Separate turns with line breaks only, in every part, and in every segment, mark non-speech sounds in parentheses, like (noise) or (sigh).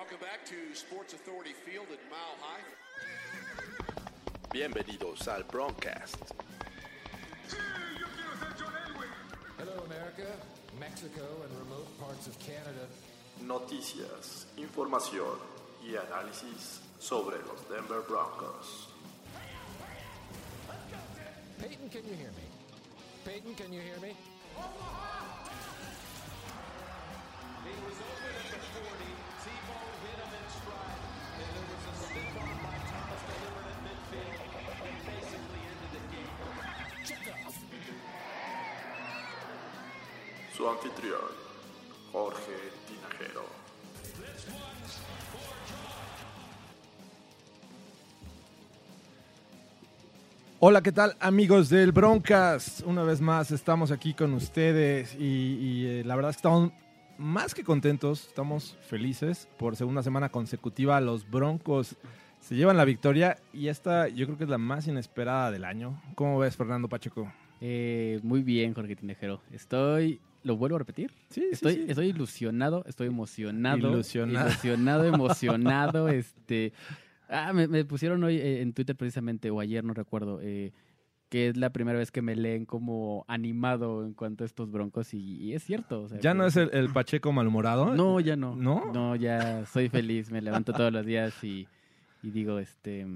Welcome back to Sports Authority Field at Mile High.
Bienvenidos al Broncast.
Hello, America, Mexico, and remote parts of Canada.
Noticias, información y análisis sobre los Denver Broncos.
Peyton, can you hear me? Peyton, can you hear me?
Su anfitrión, Jorge Tinajero.
Hola, ¿qué tal amigos del Broncast? Una vez más estamos aquí con ustedes y, y, eh, la verdad es que estamos más que contentos, estamos felices. Por segunda semana consecutiva los Broncos se llevan la victoria y esta yo creo que es la más inesperada del año. ¿Cómo ves Fernando Pacheco?
Eh, muy bien, Jorge Tinejero. Estoy. ¿Lo vuelvo a repetir?
Sí,
Estoy, estoy ilusionado, estoy emocionado.
Ilusionado.
Ilusionado, (laughs) emocionado. este. Ah, me, me pusieron hoy eh, en Twitter precisamente, o ayer, no recuerdo, eh, que es la primera vez que me leen como animado en cuanto a estos broncos, y, y es cierto. o sea,
¿Ya
que-
no es el, el Pacheco malhumorado?
No, ya no.
¿No?
No, ya soy feliz. Me levanto todos los días y, y digo, este.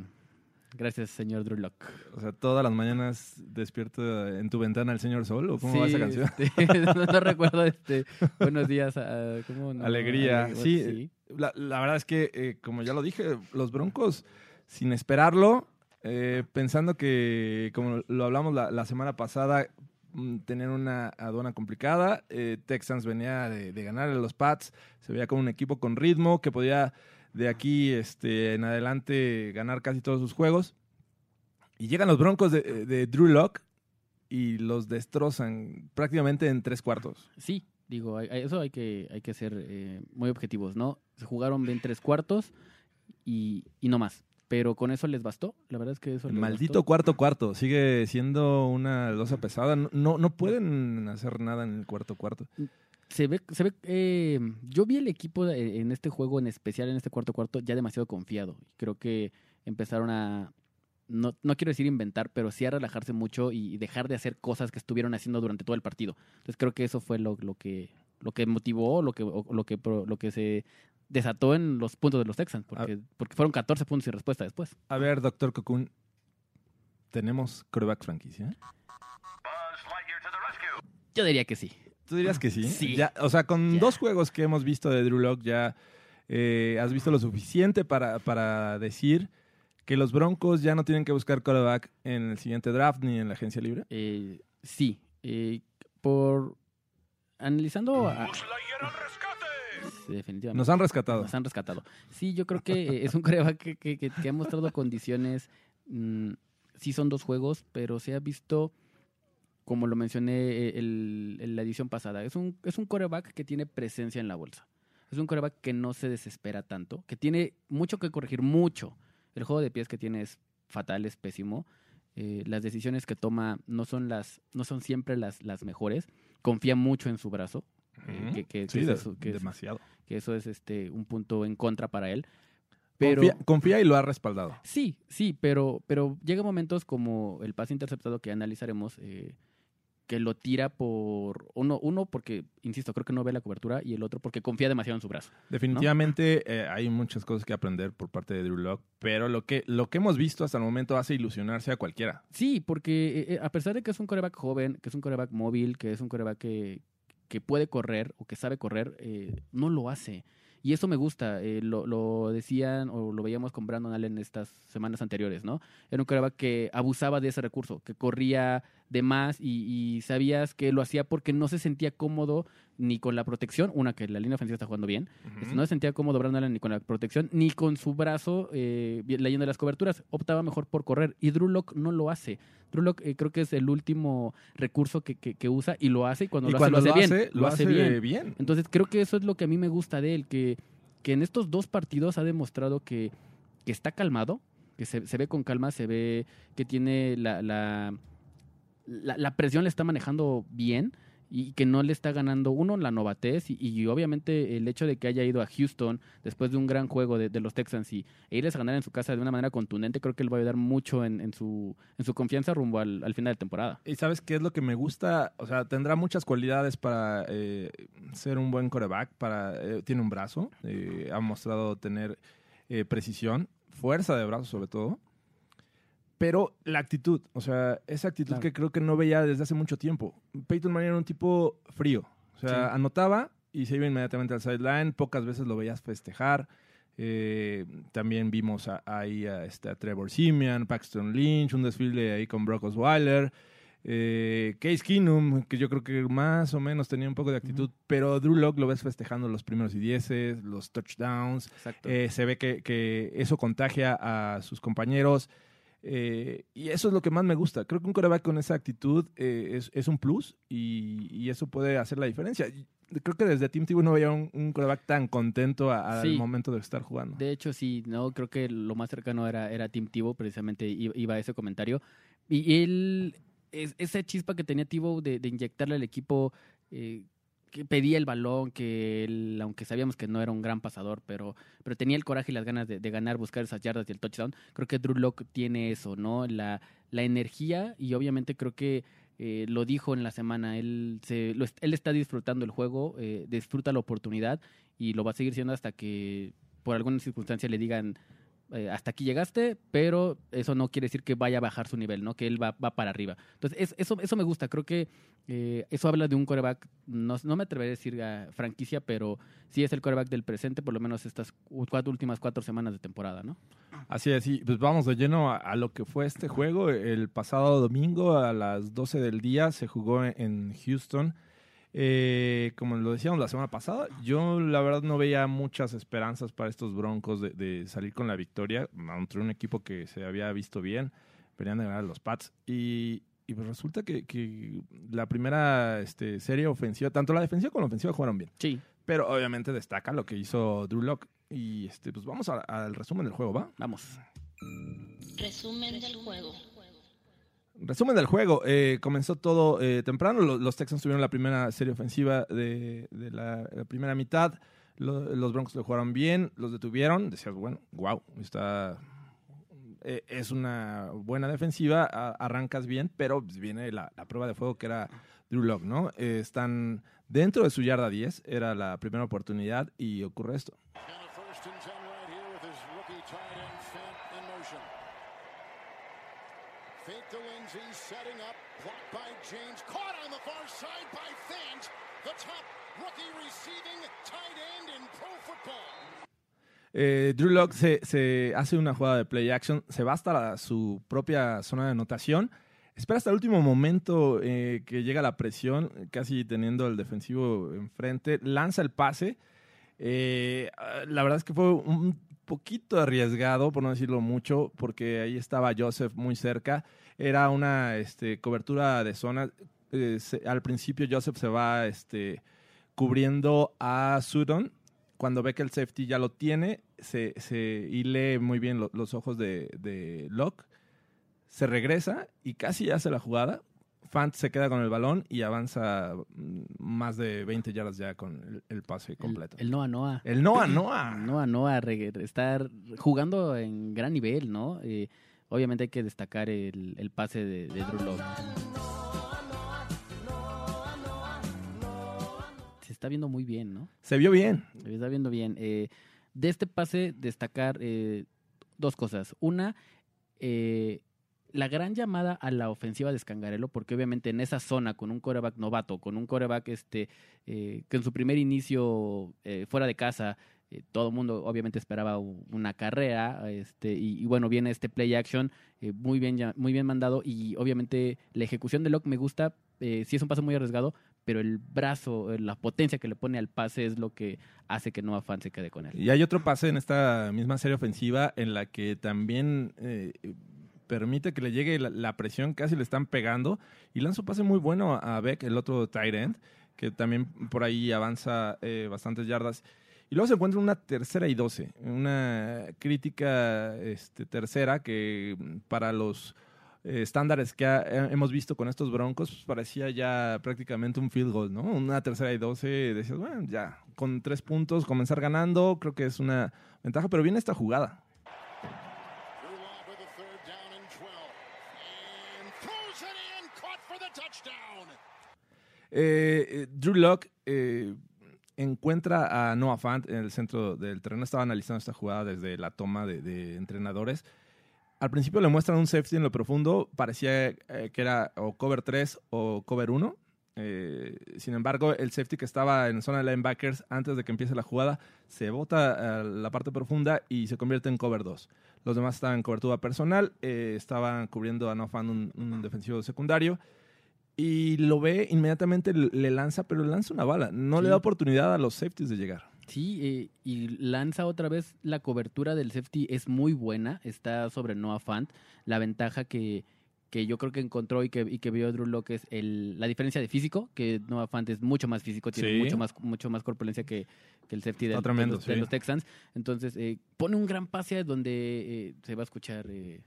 Gracias, señor Drew.
O sea, todas las mañanas despierto en tu ventana el señor Sol, ¿o cómo va esa canción?
este, (laughs) no, no recuerdo este. Buenos días. ah, ¿cómo no?
Alegría, sí. La, la verdad es que, eh, como ya lo dije, los Broncos, sin esperarlo, eh, pensando que, como lo hablamos la, semana pasada, mm, tener una aduana complicada, eh, Texans venía de, ganar a los Pats, se veía como un equipo con ritmo que podía de aquí este, en adelante ganar casi todos sus juegos. Y llegan los Broncos de, Drew Lock y los destrozan prácticamente en tres cuartos.
Sí, digo, eso hay que, hay que ser eh, muy objetivos, ¿no? Se jugaron bien tres cuartos y, y no más. Pero con eso les bastó. La verdad es que eso
El
les
maldito
bastó.
cuarto cuarto sigue siendo una losa pesada. No, no, no pueden hacer nada en el cuarto cuarto.
Se ve, se ve eh, yo vi el equipo en este juego en especial, en este cuarto cuarto, ya demasiado confiado. Creo que empezaron a, no, no quiero decir inventar, pero sí a relajarse mucho y dejar de hacer cosas que estuvieron haciendo durante todo el partido. Entonces creo que eso fue lo, lo que lo que motivó, lo que, lo que lo que se desató en los puntos de los Texans, porque, porque fueron 14 puntos y respuesta después.
A ver, doctor Cocoon, ¿tenemos coreback franquicia?
Yo diría que sí.
¿Tú dirías que sí? (laughs)
Sí.
Ya, o sea, con
Ya.
dos juegos que hemos visto de Drew Lock ya eh, has visto lo suficiente para, para decir que los Broncos ya no tienen que buscar coreback en el siguiente draft ni en la agencia libre.
Eh, sí, eh, por analizando a- definitivamente.
Nos han rescatado.
Nos han rescatado. Sí, yo creo que eh, es un coreback que, que- que- que ha mostrado condiciones. mm, sí, son dos juegos, pero se ha visto, como lo mencioné eh, el- en la edición pasada, es un, es un coreback que tiene presencia en la bolsa. Es un coreback que no se desespera tanto, que tiene mucho que corregir, mucho. El juego de pies que tiene es fatal, es pésimo. Eh, las decisiones que toma no son las no son siempre las, las mejores. Confía mucho en su brazo. Eh, que, que-
Sí,
que
de-
eso- que es-
demasiado.
que eso es este un punto en contra para él. Pero
confía, confía y lo ha respaldado.
sí, sí, pero, pero llega momentos como el pase interceptado que analizaremos, eh, que lo tira por uno, uno porque, insisto, creo que no ve la cobertura y el otro porque confía demasiado en su brazo.
Definitivamente eh, hay muchas cosas que aprender por parte de Drew Lock, pero lo que, lo que hemos visto hasta el momento hace ilusionarse a cualquiera.
Sí, porque eh, a pesar de que es un coreback joven, que es un coreback móvil, que es un coreback que, que puede correr o que sabe correr, eh, no lo hace. Y eso me gusta. eh, lo, decían o lo veíamos con Brandon Allen estas semanas anteriores, ¿no? Era un coreback que abusaba de ese recurso, que corría de más y, y sabías que lo hacía porque no se sentía cómodo ni con la protección. Una, que la línea ofensiva está jugando bien. No se sentía cómodo Brandon Allen ni con la protección, ni con su brazo eh, leyendo las coberturas. Optaba mejor por correr. Y Drew Lock no lo hace. Drew Lock eh, creo que es el último recurso que, que- que usa y lo hace. Y cuando
y
lo
cuando
hace, lo hace
lo
bien.
hace, lo hace bien.
Entonces creo que eso es lo que a mí me gusta de él, que, que en estos dos partidos ha demostrado que, que está calmado, que se, se ve con calma, se ve que tiene la, la, la, la presión, le está manejando bien y que no le está ganando uno la novatez y, obviamente el hecho de que haya ido a Houston después de un gran juego de, los Texans y e irles a ganar en su casa de una manera contundente, creo que le va a ayudar mucho en, su, en su confianza rumbo al, al final de temporada.
Y sabes qué es lo que me gusta, o sea, tendrá muchas cualidades para eh, ser un buen coreback, para, eh, tiene un brazo, eh, ha mostrado tener eh, precisión, fuerza de brazo sobre todo, pero la actitud, o sea, esa actitud
Claro.
que creo que no veía desde hace mucho tiempo. Peyton Manning era un tipo frío, o sea,
Sí.
anotaba y se iba inmediatamente al sideline, pocas veces lo veías festejar. Eh, también vimos ahí a, este, a Trevor Simeon, Paxton Lynch, un desfile ahí con Brock Osweiler. Eh, Case Keenum, que yo creo que más o menos tenía un poco de actitud, pero Drew Lock lo ves festejando los primeros y dieces, los touchdowns.
Exacto.
Eh, se ve que, que eso contagia a sus compañeros. Eh, y eso es lo que más me gusta. Creo que un coreback con esa actitud eh, es, es un plus y, y eso puede hacer la diferencia. Creo que desde Team Tebow no veía un, un coreback tan contento al
Sí.
momento de estar jugando.
De hecho, sí, no, creo que lo más cercano era, era Tim Tebow, precisamente iba a ese comentario. Y él, es, esa chispa que tenía Tebow de, de inyectarle al equipo, eh, que pedía el balón, que él, aunque sabíamos que no era un gran pasador, pero, pero tenía el coraje y las ganas de, ganar, buscar esas yardas y el touchdown. Creo que Drew Lock tiene eso, ¿no? La, la energía y obviamente creo que eh, lo dijo en la semana, él, se, lo él está disfrutando el juego, eh, disfruta la oportunidad y lo va a seguir siendo hasta que por alguna circunstancia le digan eh, hasta aquí llegaste, pero eso no quiere decir que vaya a bajar su nivel, ¿no? Que él va, va para arriba. Entonces, es- eso, eso me gusta. Creo que eh, eso habla de un coreback, no, no me atreveré a decir a franquicia, pero sí es el coreback del presente, por lo menos estas cu- cuatro, últimas cuatro semanas de temporada, ¿no?
Así es, y pues vamos de lleno a, lo que fue este juego. El pasado domingo a las 12 del día se jugó en Houston. Eh, como lo decíamos la semana pasada, yo la verdad no veía muchas esperanzas para estos Broncos de, de salir con la victoria entre un equipo que se había visto bien, venían de ganar a los Pats. Y, y pues resulta que, que la primera este, serie ofensiva, tanto la defensiva como la ofensiva jugaron bien.
Sí,
Pero obviamente destaca lo que hizo Drew Lock. Y este, pues vamos a- al resumen del juego, ¿va?
vamos.
Resumen del juego.
Resumen del juego. eh, comenzó todo eh, temprano. Lo- Los, Texans tuvieron la primera serie ofensiva de, la, primera mitad. Lo- los Broncos lo jugaron bien, los detuvieron. Decías, bueno, wow, está. eh, es una buena defensiva, arrancas bien, pero pues, viene la, prueba de fuego que era Drew Lock, ¿no? Eh, están dentro de su yarda 10, era la primera oportunidad y ocurre esto.
And a first and ten right here with his rookie tight end Fant in motion. Fake to Lindsay, setting up, blocked by James, caught on the far side by Fant, the top rookie receiving tight end in pro football.
Eh, Drew Lock se, hace una jugada de play action, se va hasta su propia zona de anotación, espera hasta el último momento eh, que llega la presión, casi teniendo al defensivo enfrente, lanza el pase. Eh, la verdad es que fue un poquito arriesgado, por no decirlo mucho, porque ahí estaba Joseph muy cerca. Era una este, cobertura de zona. Al principio Joseph se va este, cubriendo a Sutton cuando ve que el safety ya lo tiene, se, se- y lee muy bien lo- los ojos de, de Locke, se regresa y casi hace la jugada. Fant se queda con el balón y avanza mm, más de 20 yardas ya con el, el pase
El,
completo.
el Noah Noah.
El Noah Noah. (clears throat)
Noah Noah estar jugando en gran nivel, ¿no? Eh, obviamente hay que destacar el, el pase de, de Drew Lock. Está viendo muy bien, ¿no?
Se vio bien.
Se está viendo bien. Eh, de este pase, destacar eh, dos cosas. Una, eh, la gran llamada a la ofensiva de Scangarello, porque obviamente en esa zona, con un coreback novato, con un coreback este, que en su primer inicio fuera de casa, todo el mundo obviamente esperaba una carrera, este, y, y bueno, viene este play action eh, muy, bien, muy bien mandado, y obviamente la ejecución de Locke me gusta, eh, sí es un paso muy arriesgado, pero el brazo, eh, la potencia que le pone al pase es lo que hace que Noah Fan se quede con él.
Y hay otro pase en esta misma serie ofensiva en la que también eh, permite que le llegue la, presión, casi le están pegando. Y lanza un pase muy bueno a Beck, el otro tight end, que también por ahí avanza eh, bastantes yardas. Y luego se encuentra una tercera y doce, una crítica este, tercera que para los eh, estándares que eh, hemos visto con estos Broncos, pues, parecía ya prácticamente un field goal, ¿no? Una tercera y doce, decías, bueno, ya, con tres puntos, comenzar ganando, creo que es una ventaja, pero viene esta jugada.
Drew Lock with a third down and 12. And throws it in, caught for the touchdown.
Eh, Drew Lock encuentra a Noah Fant en el centro del terreno. Estaba analizando esta jugada desde la toma de entrenadores. Al principio le muestran un safety en lo profundo. Parecía eh, que era o cover 3 o cover 1. Eh, sin embargo, el safety que estaba en zona de linebackers antes de que empiece la jugada se bota a la parte profunda y se convierte en cover 2. Los demás estaban en cobertura personal, eh, estaban cubriendo a Noah Fant, un, un defensivo secundario y lo ve, inmediatamente le lanza, pero le lanza una bala. No le da oportunidad a los safeties de llegar.
Sí, eh, y lanza otra vez la cobertura del safety es muy buena, está sobre Noah Fant. La ventaja que, que yo creo que encontró y que, y que vio Drew Locke es el, la diferencia de físico, que Noah Fant es mucho más físico, tiene
Sí.
mucho más mucho más corpulencia que, que el safety del-
Está tremendo,
de, los, de
sí.
los Texans. Entonces, eh, pone un gran pase donde eh, se va a escuchar eh,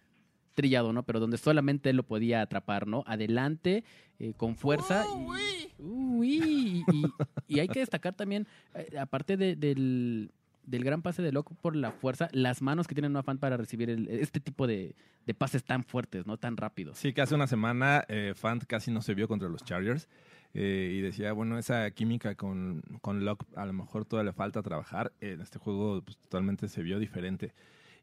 trillado, ¿no? Pero donde solamente él lo podía atrapar, ¿no? Adelante, eh, con fuerza. y, Uy, y, y hay que destacar también, eh, aparte de- del, del gran pase de Locke por la fuerza, las manos que tiene Noah Fant para recibir el- este tipo de, de pases tan fuertes, ¿no? Tan rápidos.
Sí, que hace una semana eh, Fant casi no se vio contra los Chargers. eh, y decía, bueno, esa química con, con Locke a lo mejor todavía le falta trabajar. En este juego pues, totalmente se vio diferente.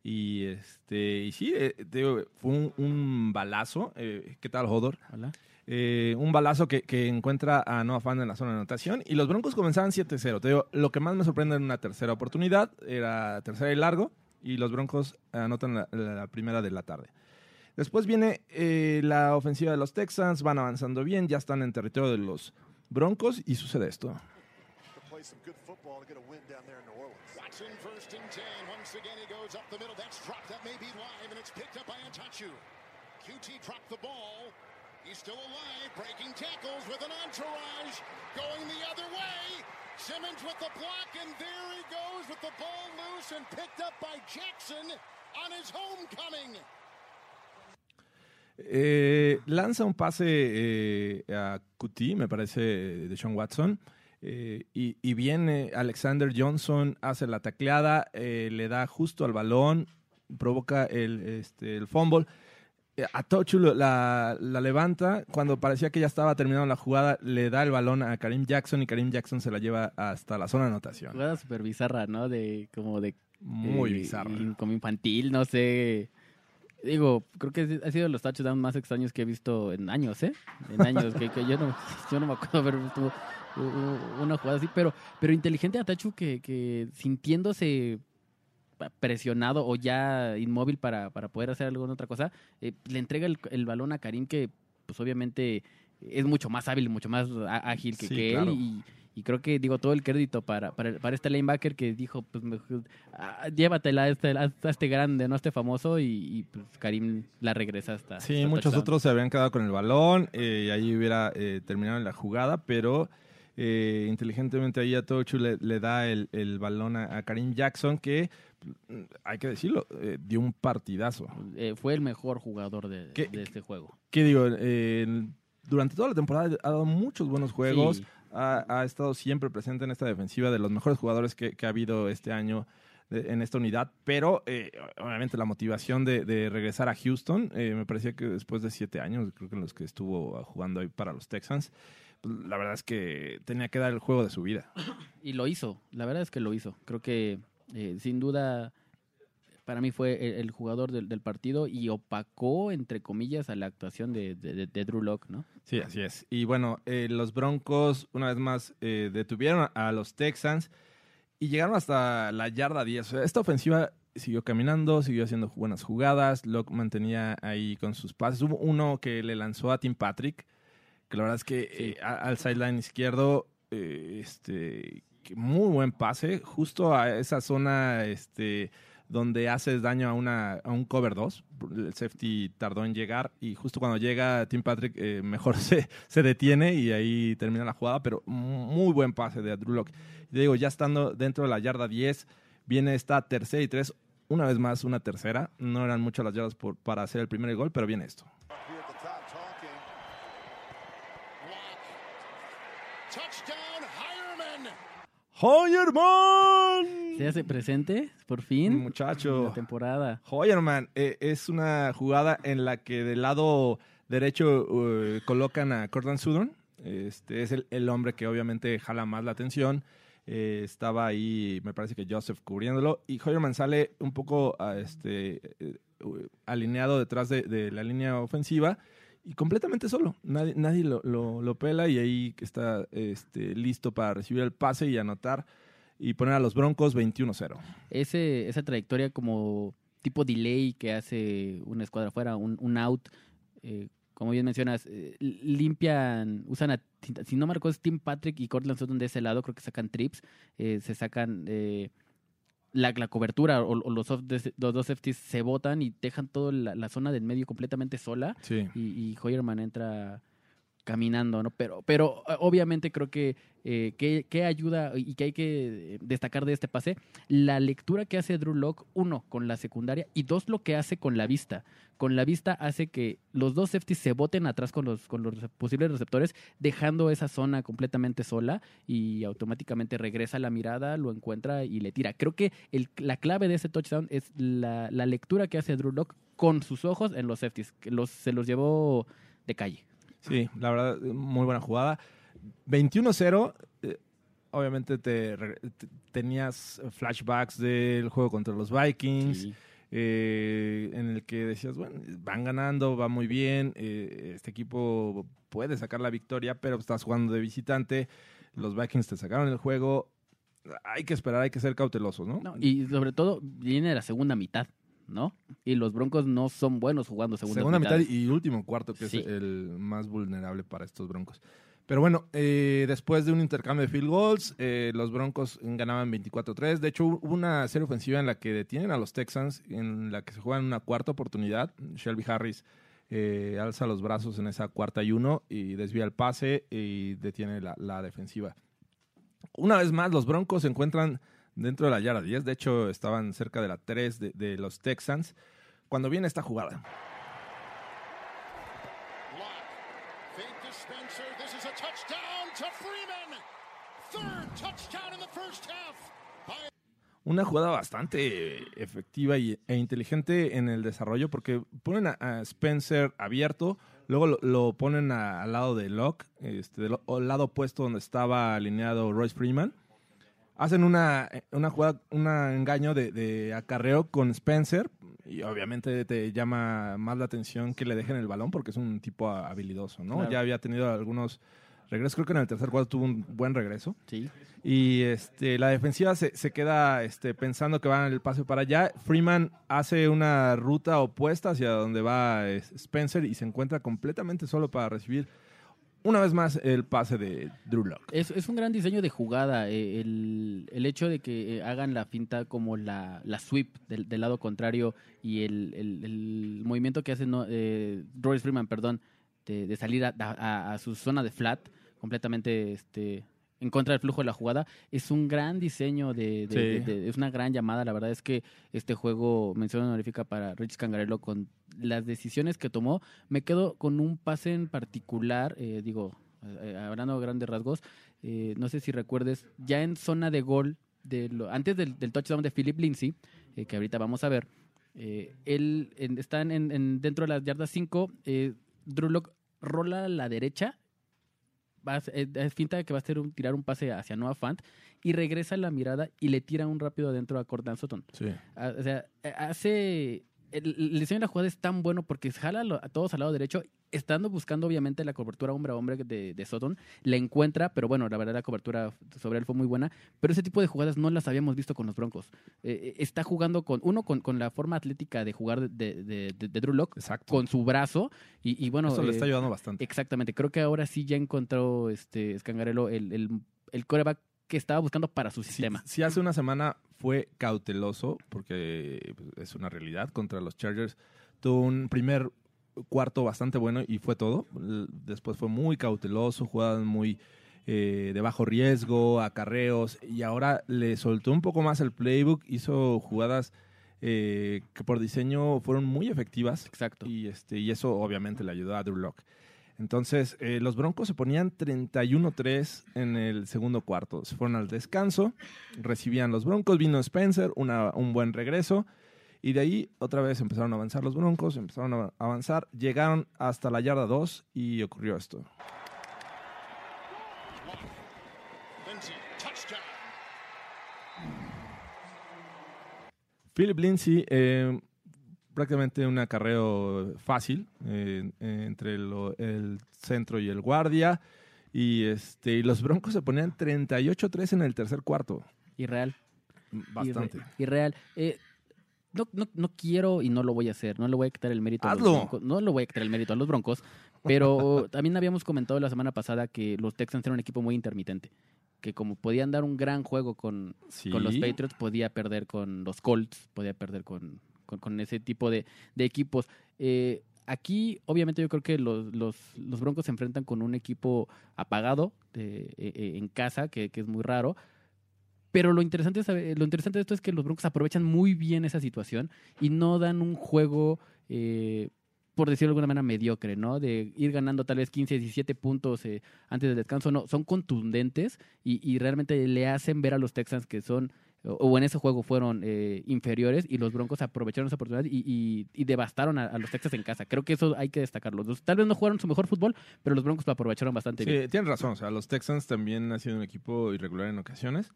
Y este y sí, eh, te digo, fue un, un balazo. eh, ¿Qué tal, Hodor?
Hola.
Eh, un balazo que, que encuentra a Noah Fant en la zona de anotación. Y los Broncos comenzaban 7-0. Te digo, lo que más me sorprende en una tercera oportunidad era tercera y largo. Y los Broncos anotan la, la primera de la tarde. Después viene eh, la ofensiva de los Texans. Van avanzando bien. Ya están en territorio de los Broncos. Y sucede esto.
Watson first and 10. Once again, he goes up the middle. That's dropped. That may be live, and it's picked up by Antachu. QT dropped the ball. He's still alive, breaking tackles with an entourage. Going the other way. Simmons with the block, and there he goes with the ball loose and picked up by Jackson on his homecoming.
Eh, lanza un pase eh, a QT, me parece, de Sean Watson. Eh, y, y viene Alexander Johnson, hace la tacleada, eh, le da justo al balón, provoca el, este, el fumble. Eh, A Tochu lo- la, la levanta. Cuando parecía que ya estaba terminando la jugada, le da el balón a Karim Jackson y Karim Jackson se la lleva hasta la zona de anotación.
Jugada súper bizarra, ¿no? De como de
Muy bizarro.
y como infantil, no sé. Digo, creo que ha sido de los touchdowns más extraños que he visto en años, ¿eh? En años, que, que yo, no, (laughs) yo no me acuerdo haber visto una jugada así, pero, pero inteligente Atachu que, que sintiéndose presionado o ya inmóvil para, para poder hacer alguna otra cosa, eh, le entrega el, el balón a Karim que pues obviamente es mucho más hábil, mucho más ágil que,
Sí,
que
claro.
él y, y creo que digo todo el crédito para, para, para este linebacker que dijo pues mejor, ah, llévatela a este, a este grande, no a este famoso y, y, pues Karim la regresa hasta
Sí,
hasta
muchos
touchdown.
otros se habrían quedado con el balón eh, y ahí hubiera eh, terminado la jugada, pero eh, inteligentemente ahí a Tochu le, le da el, el balón a, a Karim Jackson, que mm, hay que decirlo, eh, dio un partidazo.
Eh, fue el mejor jugador de,
¿Qué-
de este juego.
¿Qué digo? Eh, durante toda la temporada ha dado muchos buenos juegos.
Sí.
Ha, ha estado siempre presente en esta defensiva de los mejores jugadores que, que ha habido este año en esta unidad, pero eh, obviamente la motivación de, de regresar a Houston, eh, me parecía que después de siete años, creo que en los que estuvo jugando ahí para los Texans, la verdad es que tenía que dar el juego de su vida.
Y lo hizo, la verdad es que lo hizo. Creo que eh, sin duda para mí fue el, el jugador del, del partido y opacó, entre comillas, a la actuación de, de, Drew Lock, ¿no?
Sí, así es. Y bueno, eh, los Broncos una vez más eh, detuvieron a los Texans y llegaron hasta la yarda 10. O sea, esta ofensiva siguió caminando, siguió haciendo buenas jugadas. Locke mantenía ahí con sus pases. Hubo uno que le lanzó a Tim Patrick, que la verdad es que eh, al sideline izquierdo, eh, este, muy buen pase, justo a esa zona este, donde haces daño a, una, a un cover 2. El safety tardó en llegar y justo cuando llega Tim Patrick eh, mejor (laughs) se, se detiene y ahí termina la jugada, pero muy buen pase de Drew Lock. Y digo, ya estando dentro de la yarda 10, viene esta tercera y tres una vez más una tercera. No eran muchas las yardas por- para hacer el primer gol, pero viene esto. ¡Hoyerman!
Se hace presente, por fin.
Muchacho.
en La temporada.
Hoyerman eh, es una jugada en la que del lado derecho eh, colocan a Cortland Sutton. Este es el, el hombre que obviamente jala más la atención. Eh, estaba ahí, me parece que Joseph cubriéndolo. Y Hoyerman sale un poco a este, alineado detrás de, de la línea ofensiva y completamente solo. Nadie, nadie lo, lo- pela y ahí está este, listo para recibir el pase y anotar y poner a los Broncos 21-0.
Ese, esa trayectoria como tipo delay que hace una escuadra afuera, un, un out, eh, como bien mencionas, eh, limpian, usan a, si no marcó es Tim Patrick y Cortland Sutton de ese lado, creo que sacan trips, eh, se sacan la, la cobertura o, o los, off- los dos safeties se botan y dejan toda la, la zona del medio completamente sola
Sí.
y, y Hoyerman entra caminando, ¿no? Pero, pero eh, obviamente creo que, eh, que, que ayuda y que hay que destacar de este pase, la lectura que hace Drew Lock, uno, con la secundaria, y dos, lo que hace con la vista. Con la vista hace que los dos safeties se boten atrás con los, con los posibles receptores, dejando esa zona completamente sola y automáticamente regresa la mirada, lo encuentra y le tira. Creo que la clave de ese touchdown es la, lectura que hace Drew Lock con sus ojos en los safeties, los, se los llevó de calle.
Sí, la verdad, muy buena jugada. 21-0, eh, obviamente te, tenías flashbacks del juego contra los Vikings,
Sí.
eh, en el que decías, bueno, van ganando, va muy bien, eh, este equipo puede sacar la victoria, pero estás jugando de visitante, los Vikings te sacaron el juego, hay que esperar, hay que ser cautelosos, ¿no?
No, y sobre todo viene la segunda mitad, ¿no? Y los Broncos no son buenos jugando segunda,
Segunda mitad y último cuarto, que
Sí.
es el más vulnerable para estos Broncos. Pero bueno, eh, después de un intercambio de field goals, eh, los Broncos ganaban 24-3. De hecho, hubo una serie ofensiva en la que detienen a los Texans, en la que se juegan una cuarta oportunidad. Shelby Harris eh, alza los brazos en esa cuarta y uno y desvía el pase y detiene la, la defensiva. Una vez más, los Broncos se encuentran dentro de la yarda 10. De hecho, estaban cerca de la 3 de, de los Texans. Cuando viene esta jugada. Una jugada bastante efectiva y, e inteligente en el desarrollo porque ponen a, a Spencer abierto, luego lo, lo ponen a- al lado de Locke, este, del lado opuesto donde estaba alineado Royce Freeman. Hacen una, una jugada, un engaño de, de acarreo con Spencer y obviamente te llama más la atención que le dejen el balón porque es un tipo habilidoso, ¿no?
Claro.
Ya había tenido algunos regresos, creo que en el tercer cuarto tuvo un buen regreso.
Sí.
Y este, la defensiva se, se queda este, pensando que van el pase para allá. Freeman hace una ruta opuesta hacia donde va es- Spencer y se encuentra completamente solo para recibir una vez más el pase de Drew Lock.
Es, es un gran diseño de jugada. eh, el, el hecho de que eh, hagan la finta como la, la sweep del, del lado contrario y el, el- el movimiento que hace no, eh, Royce Freeman, perdón, de, de salir a, a- a su zona de flat completamente este, en contra del flujo de la jugada, es un gran diseño de, de-
Sí.
de- de- es una gran llamada. La verdad es que este juego mención honorífica para Rich Cangarello con las decisiones que tomó. Me quedo con un pase en particular, eh, digo, eh, hablando de grandes rasgos, eh, no sé si recuerdes, ya en zona de gol, de lo- antes del, del touchdown de Philip Lindsay, eh, que ahorita vamos a ver, eh, él en- está en, en- dentro de las yardas 5, eh, Drew Lock rola a la derecha, va a- eh, es finta de que va a hacer un, tirar un pase hacia Noah Fant y regresa la mirada y le tira un rápido adentro a Cortland Sutton.
Sí.
Ah, O sea, eh, hace. El, el diseño de la jugada es tan bueno porque jala a todos al lado derecho, estando buscando obviamente la cobertura hombre a hombre de, de Sutton, la encuentra, pero bueno, la verdad la cobertura sobre él fue muy buena, pero ese tipo de jugadas no las habíamos visto con los Broncos. Eh, eh, está jugando con, uno, con, con la forma atlética de jugar de, de, Drew Lock,
Exacto.
con su brazo, y, y bueno...
Eso le
eh,
está ayudando bastante.
Exactamente, creo que ahora sí ya encontró este Scangarello el, el, el coreback que estaba buscando para su
Si,
sistema.
si hace una semana fue cauteloso, porque pues, es una realidad contra los Chargers, tuvo un primer cuarto bastante bueno y fue todo. Después fue muy cauteloso, jugadas muy eh, de bajo riesgo, acarreos, y ahora le soltó un poco más el playbook, hizo jugadas eh, que por diseño fueron muy efectivas.
Exacto.
Y, este, y eso obviamente le ayudó a Drew Lock. Entonces, eh, los Broncos se ponían 31-3 en el segundo cuarto. Se fueron al descanso, recibían los Broncos, vino Spencer, una- un buen regreso. Y de ahí otra vez empezaron a avanzar los Broncos, empezaron a avanzar, llegaron hasta la yarda 2 y ocurrió esto.
Lindsay, touchdown.
Philip Lindsay, eh, prácticamente un acarreo fácil eh, eh, entre lo- el centro y el guardia. Y, este, y los Broncos se ponían 38-3 en el tercer cuarto.
Irreal.
Bastante.
Irre- Irreal. Eh, no, no, no quiero y no lo voy a hacer. No le voy a quitar el mérito a los Broncos. No le voy a quitar el mérito a los Broncos. Pero (laughs) también habíamos comentado la semana pasada que los Texans eran un equipo muy intermitente. Que como podían dar un gran juego con,
Sí.
con los Patriots, podía perder con los Colts, podía perder con, con, con ese tipo de, de equipos. Eh, aquí, obviamente, yo creo que los, los, los Broncos se enfrentan con un equipo apagado de- eh, eh, en casa, que, que es muy raro. Pero lo interesante, es saber- lo interesante de esto es que los Broncos aprovechan muy bien esa situación y no dan un juego, eh, por decirlo de alguna manera, mediocre, ¿no? De ir ganando tal vez 15, 17 puntos eh, antes del descanso. No, son contundentes y, y realmente le hacen ver a los Texans que son, o, o en ese juego fueron eh, inferiores y los Broncos aprovecharon esa oportunidad y, y- y devastaron a, a los Texans en casa. Creo que eso hay que destacarlo. Tal vez no jugaron su mejor fútbol, pero los Broncos lo aprovecharon bastante bien.
Sí, tienes razón. O sea, los Texans también han sido un equipo irregular en ocasiones,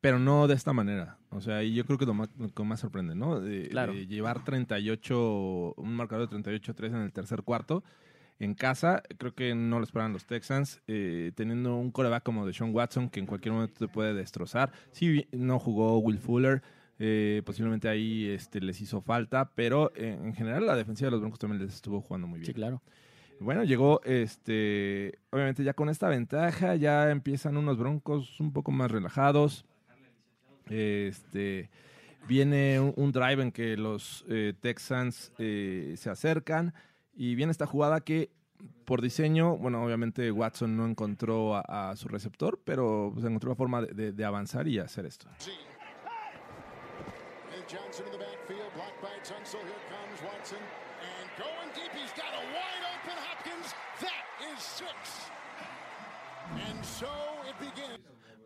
pero no de esta manera. O sea, y yo creo que lo más, lo que más sorprende, ¿no? De,
Claro.
de llevar 38, un marcador de 38-3 en el tercer cuarto en casa, creo que no lo esperaban los Texans, eh, teniendo un coreback como de Sean Watson que en cualquier momento te puede destrozar. Sí, no jugó Will Fuller. eh, posiblemente ahí este, les hizo falta, pero eh, en general la defensiva de los Broncos también les estuvo jugando muy bien.
Sí, claro.
Bueno, llegó, este, obviamente ya con esta ventaja, ya empiezan unos broncos un poco más relajados. Este, viene un, drive en que los eh, Texans eh, se acercan y viene esta jugada que por diseño, bueno, obviamente Watson no encontró a, su receptor, pero pues, encontró la forma de, avanzar y hacer esto.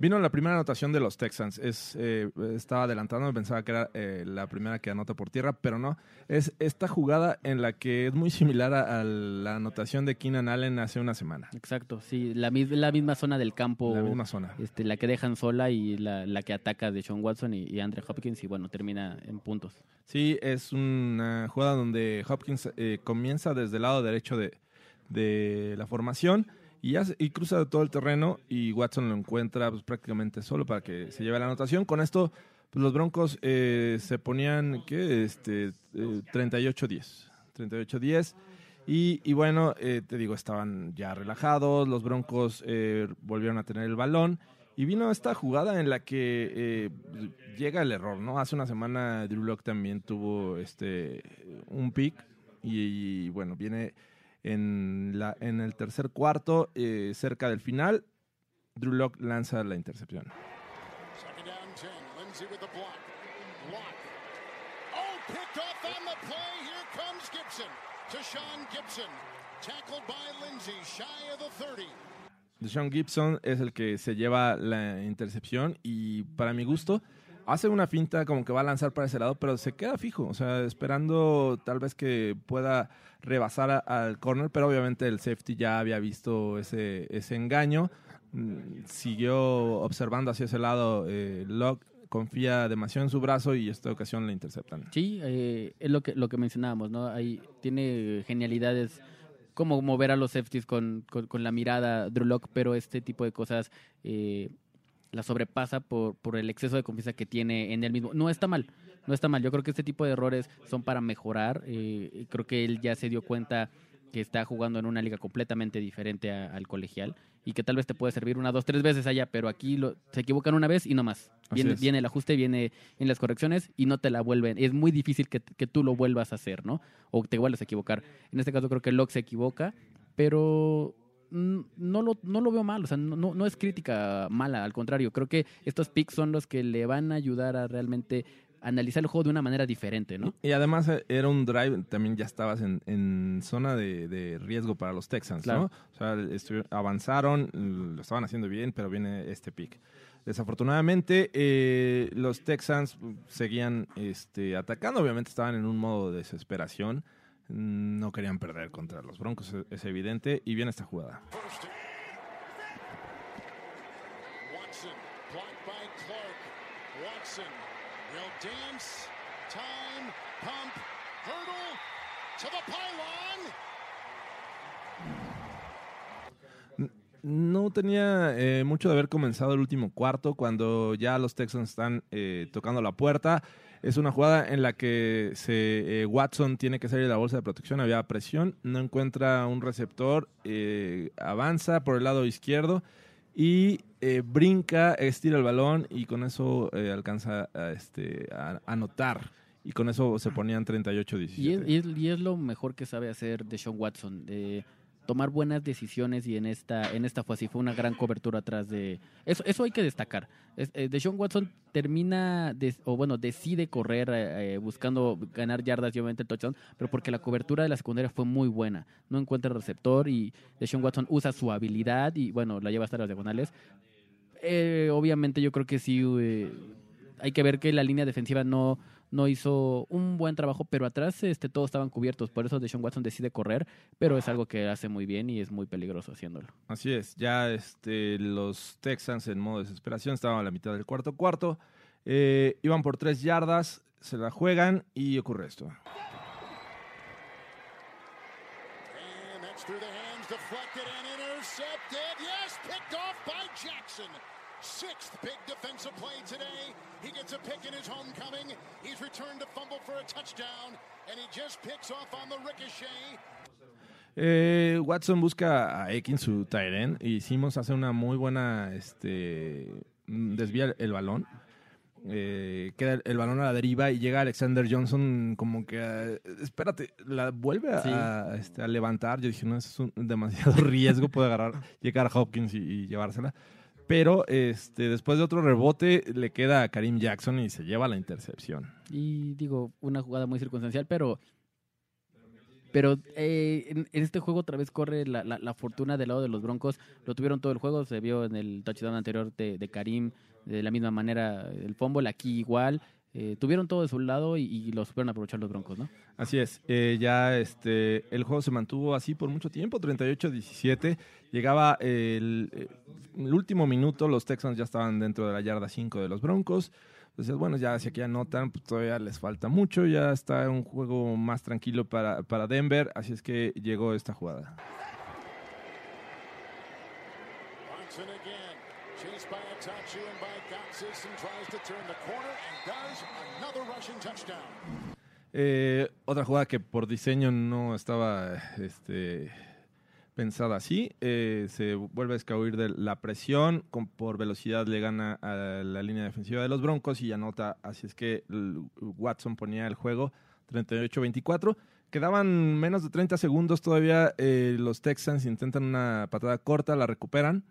Vino la primera anotación de los Texans. Es, eh, estaba adelantando, pensaba que era eh, la primera que anota por tierra, pero no. Es esta jugada en la que es muy similar a, a la anotación de Keenan Allen hace una semana.
Exacto, sí, la misma zona del campo,
La misma zona.
este, la que dejan sola y la, la que ataca de Sean Watson y, y Andre Hopkins y bueno, termina en puntos.
Sí, es una jugada donde Hopkins eh, comienza desde el lado derecho de, de la formación y, hace- y cruza todo el terreno y Watson lo encuentra pues, prácticamente solo para que se lleve la anotación. Con esto, pues, los Broncos eh, se ponían, ¿qué? Este, eh, 38-10. 38-10. Y, y bueno, eh, te digo, estaban ya relajados, los Broncos eh, volvieron a tener el balón. Y vino esta jugada en la que eh, llega el error, ¿no? Hace una semana Drew Lock también tuvo este un pick y, bueno, viene en, la, en el tercer cuarto, eh, cerca del final, Drew Lock lanza la intercepción.
Second down 10. Lindsay with the block. Block. Oh, picked off on the play. Here comes Gibson. To Sean Gibson. Tackled by Lindsay, shy of the 30.
Deshaun Gibson es el que se lleva la intercepción y para mi gusto hace una finta como que va a lanzar para ese lado, pero se queda fijo, o sea, esperando tal vez que pueda rebasar al corner, pero obviamente el safety ya había visto ese, ese engaño, Mm, siguió observando hacia ese lado, eh, Locke confía demasiado en su brazo y esta ocasión le interceptan.
Sí, eh, es lo que, lo que mencionábamos, ¿no? Ahí tiene genialidades como mover a los safeties con, con, la mirada Drew Lock, pero este tipo de cosas eh, la sobrepasa por, por el exceso de confianza que tiene en él mismo. No está mal, no está mal. Yo creo que este tipo de errores son para mejorar. eh, creo que él ya se dio cuenta que está jugando en una liga completamente diferente a- al colegial y que tal vez te puede servir una, dos, tres veces allá, pero aquí lo, se equivocan una vez y no más. Viene, viene el ajuste, viene en las correcciones y no te la vuelven. Es muy difícil que, que tú lo vuelvas a hacer, ¿no? O te vuelvas a equivocar. En este caso creo que Locke se equivoca, pero no lo, no lo veo mal. O sea, no, no, es crítica mala, al contrario. Creo que estos picks son los que le van a ayudar a realmente analizar el juego de una manera diferente, ¿no?
Y además eh, era un drive, también ya estabas en, en zona de, de riesgo para los Texans,
Claro.
¿no? O sea, avanzaron, lo estaban haciendo bien, pero viene este pick. Desafortunadamente, eh, los Texans seguían este, atacando, obviamente estaban en un modo de desesperación, Mm, no querían perder contra los Broncos, es- es evidente, y viene esta jugada. No tenía eh, mucho de haber comenzado el último cuarto cuando ya los Texans están eh, tocando la puerta. Es una jugada en la que se, eh, Watson tiene que salir de la bolsa de protección, había presión, no encuentra un receptor, eh, avanza por el lado izquierdo y eh, brinca, estira el balón y con eso eh, alcanza a, este, a anotar. Y con eso se ponían 38-17.
Y es, y, es, y es lo mejor que sabe hacer Deshaun Watson, tomar buenas decisiones y en esta en esta fue así, fue una gran cobertura atrás de... Eso, eso hay que destacar. Es, eh, Deshaun Watson termina, de- o bueno, decide correr eh, eh, buscando ganar yardas y obviamente el touchdown, pero porque la cobertura de la secundaria fue muy buena. No encuentra receptor y Deshaun Watson usa su habilidad y bueno, la lleva hasta las diagonales. Eh, obviamente yo creo que sí... eh, hay que ver que la línea defensiva no, no hizo un buen trabajo, pero atrás este, todos estaban cubiertos. Por eso Deshaun Watson decide correr, pero es algo que hace muy bien y es muy peligroso haciéndolo.
Así es, ya este, los Texans en modo desesperación estaban a la mitad del cuarto cuarto, eh, iban por tres yardas, se la juegan y ocurre esto.
And that's through the hands, deflected and intercepted. Yes, picked off by Jackson. Sixth big defensive play today. He gets a pick in his homecoming. He's returned to fumble for a touchdown, and he just picks off on the ricochet.
Eh, Watson busca a Ekin, su Tyren, y hicimos hace una muy buena, este, desvía el balón. Eh, queda el, el balón a la deriva y llega Alexander Johnson como que, eh, espérate, la vuelve a,
Sí.
a, este, a levantar. Yo dije, no, eso es un demasiado (laughs) riesgo, puede agarrar, llegar a Hopkins y, y llevársela. Pero este, después de otro rebote le queda a Karim Jackson y se lleva la intercepción.
Y digo, una jugada muy circunstancial, pero pero eh, en, este juego otra vez corre la, la- la fortuna del lado de los Broncos. Lo tuvieron todo el juego, se vio en el touchdown anterior de, de Karim, de la misma manera el fumble, aquí igual. Eh, tuvieron todo de su lado y, y lo supieron aprovechar los Broncos, ¿no?
Así es, eh, ya este, el juego se mantuvo así por mucho tiempo, 38-17. Llegaba el, eh, el último minuto, los Texans ya estaban dentro de la yarda 5 de los Broncos. Entonces, bueno, ya si aquí anotan, pues todavía les falta mucho, ya está un juego más tranquilo para, para Denver, así es que llegó esta jugada.
Again, chased by Atachu and by
Eh, otra jugada que por diseño no estaba este, pensada así. eh, se vuelve a escabuir de la presión. Con, por velocidad le gana a la línea defensiva de los Broncos y anota. Así es que Watson ponía el juego 38-24. Quedaban menos de 30 segundos todavía. eh, los Texans intentan una patada corta, la recuperan.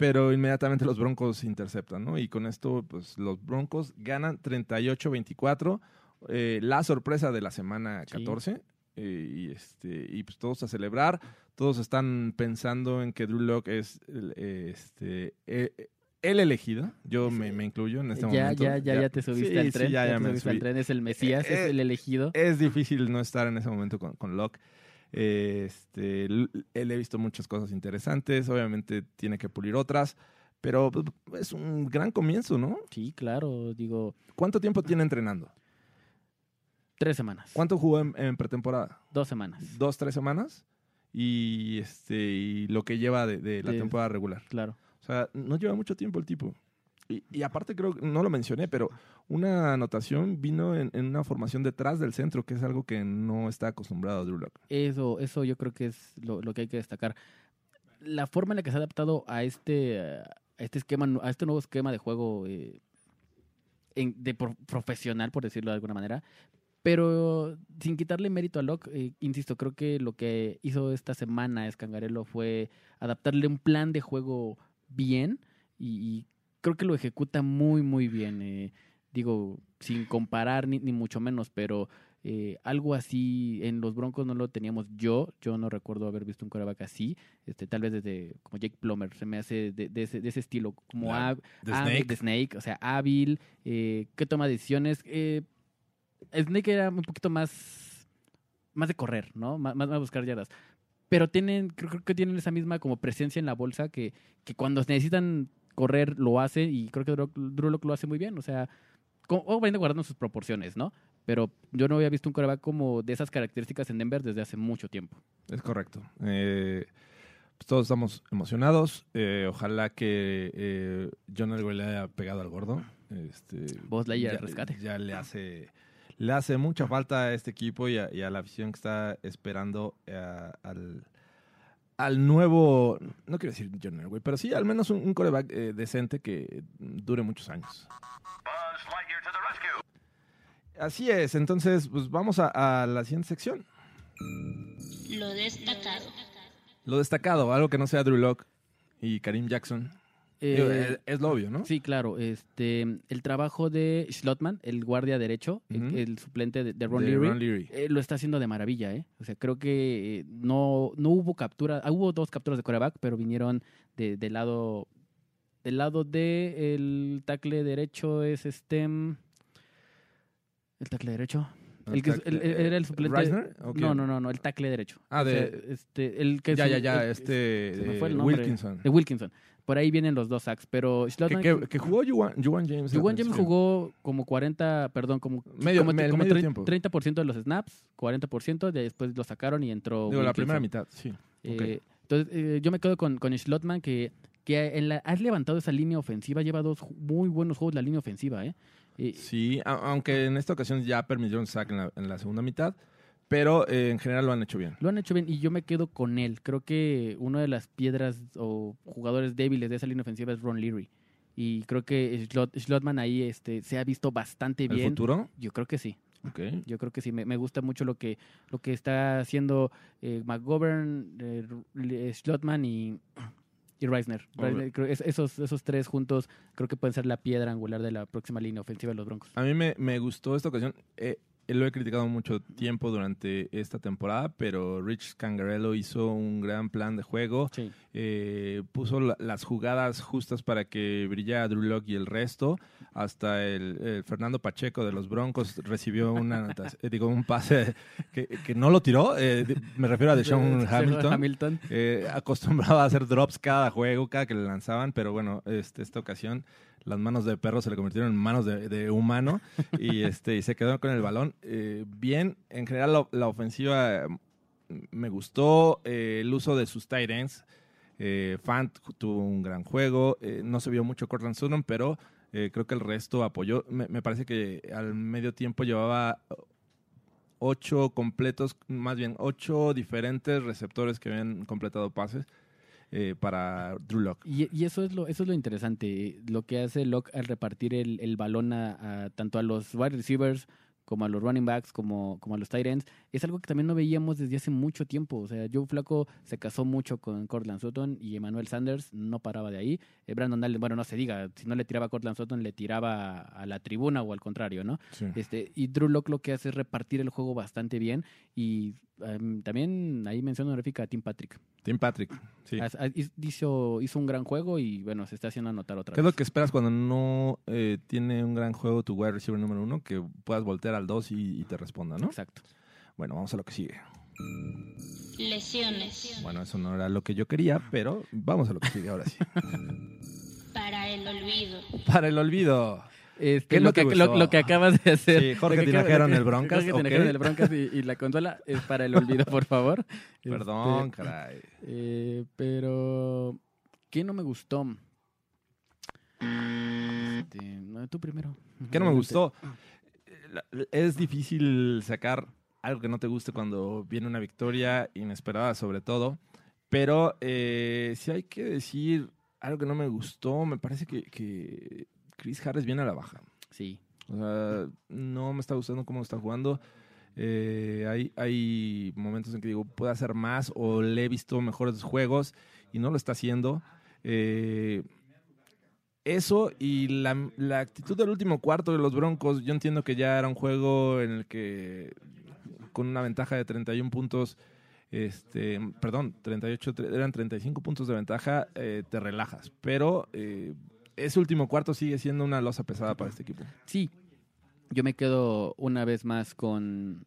Pero inmediatamente los Broncos interceptan, ¿no? Y con esto, pues los Broncos ganan 38-24 eh, la sorpresa de la semana
Sí.
14. eh, y, este, y pues todos a celebrar. Todos están pensando en que Drew Lock es eh, este, eh, el elegido. Yo me, me incluyo en este
ya,
momento.
ya, ya, ya te subiste
Sí,
al
sí,
tren.
ya, ya
te
me
subiste al
subí.
tren. Es el Mesías,
Eh,
es el elegido.
Es difícil no estar en ese momento con, con Locke. Este, él he visto muchas cosas interesantes. Obviamente tiene que pulir otras. Pero pues, es un gran comienzo, ¿no?
Sí, claro, digo,
¿Cuánto tiempo tiene entrenando?
tres semanas.
¿Cuánto jugó en- en pretemporada?
Dos semanas,
dos, tres semanas y este y lo que lleva de, de la temporada regular.
claro.
O sea, no lleva mucho tiempo el tipo. Y, aparte creo no lo mencioné, pero una anotación vino en, en una formación detrás del centro, que es algo que no está acostumbrado a Drew Lock.
Eso, eso yo creo que es lo, lo que hay que destacar. La forma en la que se ha adaptado a este, a este esquema, a este nuevo esquema de juego eh, en- de pro- profesional, por decirlo de alguna manera, pero sin quitarle mérito a Locke, eh, insisto, creo que lo que hizo esta semana Escangarelo fue adaptarle un plan de juego bien y creo que lo ejecuta muy, muy bien. eh. Digo, sin comparar ni, ni mucho menos, pero eh, algo así en los Broncos no lo teníamos yo. Yo no recuerdo haber visto un coreback así. Este, tal vez desde como Jake Plummer se me hace de, de ese, de ese estilo, como hab-
The
hábil,
Snake.
de Snake, o sea, hábil, eh, que toma decisiones. Eh, Snake era un poquito más, más de correr, ¿no? Más, más a buscar yardas. Pero tienen, creo, creo que tienen esa misma como presencia en la bolsa que, que cuando necesitan correr lo hace y creo que Drew, Drew Lock lo hace muy bien. O sea, obviamente guardando sus proporciones, ¿no? Pero yo no había visto un coreback como de esas características en Denver desde hace mucho tiempo.
Es correcto. Eh, pues todos estamos emocionados. Eh, ojalá que eh, John Elway le haya pegado al gordo. Este,
Buzz Lightyear
ya,
al rescate.
Ya le hace, le hace mucha falta a este equipo y a, y a la afición que está esperando eh, al, al nuevo, no quiero decir John Elway, pero sí al menos un, un coreback eh, decente que dure muchos años. Así es, entonces pues vamos a, a la siguiente sección.
Lo destacado.
Lo destacado, algo que no sea Drew Lock y Karim Jackson.
Eh,
es, es lo obvio, ¿no?
Sí, claro. Este, el trabajo de Schlotman, el guardia derecho, el- suplente de, de Ron
De
Leary,
Ron Leary.
eh, lo está haciendo de maravilla, ¿eh? O sea, creo que eh, no, no hubo captura, ah, hubo dos capturas de coreback, pero vinieron de- del lado del lado de el tackle derecho es este mm, el tackle derecho. El que, el- el- era el suplente.
¿Reisner? ¿O quién?
No, no, no, no, el tackle derecho.
Ah,
O sea,
de-
este, el que
Ya, ya, ya, este
se me
eh,
fue el nombre.
Wilkinson.
De Wilkinson. Por ahí vienen los dos sacks, pero
Que,
Schlotman
que- que jugó Juwan, James.
Juwan
al
James jugó como 40, perdón, como,
Medio-
como, como
medio
tre-
tiempo.
30% de los snaps, 40%, de- después lo sacaron y entró
Digo, la primera mitad, sí.
Eh, entonces, eh, yo me quedo con, con Schlotman, que, que en la, has levantado esa línea ofensiva, lleva dos muy buenos juegos la línea ofensiva, ¿eh? Eh,
Sí, aunque en esta ocasión ya permitieron sack en la, en la segunda mitad, pero eh, en general lo han hecho bien.
Lo han hecho bien y yo me quedo con él. Creo que una de las piedras o jugadores débiles de esa línea ofensiva es Ron Leary. Y creo que Schlot- Schlotman ahí este, se ha visto bastante
¿El
bien.
futuro?
Yo creo que sí.
Ok.
Yo creo que sí, me, me gusta mucho lo que, lo que está haciendo eh, McGovern, eh, Schlotman y, y Reisner.
Hombre.
Reisner, creo- es- esos, esos tres juntos creo que pueden ser la piedra angular de la próxima línea ofensiva de los Broncos.
A mí me, me gustó esta ocasión. Eh, lo he criticado mucho tiempo durante esta temporada, pero Rich Cangarello hizo un gran plan de juego.
Sí.
eh, puso la- las jugadas justas para que brillara Drew Lock y el resto. Hasta el, el Fernando Pacheco de los Broncos recibió una (laughs) eh, digo, un pase que, que no lo tiró. eh, me refiero a Deshaun Hamilton.
Hamilton.
Eh, acostumbraba a hacer drops cada juego, cada que le lanzaban, pero bueno, este, esta ocasión las manos de perro se le convirtieron en manos de, de humano y, (laughs) este, y se quedó con el balón. Eh, bien, en general la, la ofensiva eh, me gustó, eh, el uso de sus tight ends. Eh, Fant tuvo un gran juego, no se vio mucho Cortland Sutton, pero creo que el resto apoyó. Me, me parece que al medio tiempo llevaba ocho completos, más bien ocho diferentes receptores que habían completado pases eh, para Drew Lock.
Y, eso es lo eso es lo interesante, lo que hace Locke al repartir el, el balón a, a- tanto a los wide receivers como a los running backs, como, como a los tight ends, es algo que también no veíamos desde hace mucho tiempo. O sea, Joe Flaco se casó mucho con Cortland Sutton y Emmanuel Sanders no paraba de ahí. Eh, Brandon Allen, bueno, no se diga, si no le tiraba a Cortland Sutton, le tiraba a la tribuna o al contrario, ¿no? Este, y Drew Lock lo que hace es repartir el juego bastante bien. Y em, también ahí menciono honorífica a Tim Patrick.
Tim Patrick, sí.
Hizo, hizo un gran juego y bueno, se está haciendo anotar otra
¿Qué es
vez.
lo que esperas cuando no eh, tiene un gran juego tu wide receiver número uno? Que puedas voltear al 2 y, y te responda, ¿no?
Exacto.
Bueno, vamos a lo que sigue.
Lesiones.
Bueno, eso no era lo que yo quería, pero vamos a lo que sigue ahora sí.
Para el olvido.
Para el olvido.
Este,
¿Qué
lo,
no te
que, lo, lo que acabas de hacer.
Sí, Jorge
Lo acabas-
en el (laughs) Broncas,
Jorge
ok.
Tinajero en el Broncas y, y la consola es para el olvido, por favor. (laughs)
Perdón,
Este,
caray.
eh, pero, ¿qué no me gustó? Este, no, tú primero.
¿Qué no me gustó? La- Es difícil sacar algo que no te guste cuando viene una victoria inesperada, sobre todo. Pero eh, si hay que decir algo que no me gustó, me parece que, que Chris Harris viene a la baja.
Sí.
O sea, no me está gustando cómo está jugando. Eh, hay, hay momentos en que digo, puede hacer más o le he visto mejores juegos y no lo está haciendo. Eh, eso y la, la actitud del último cuarto de los Broncos, yo entiendo que ya era un juego en el que con una ventaja de 31 puntos, este, perdón, 38, tre- eran 35 puntos de ventaja, eh, te relajas. Pero eh, ese último cuarto sigue siendo una losa pesada para este equipo.
Sí, yo me quedo una vez más con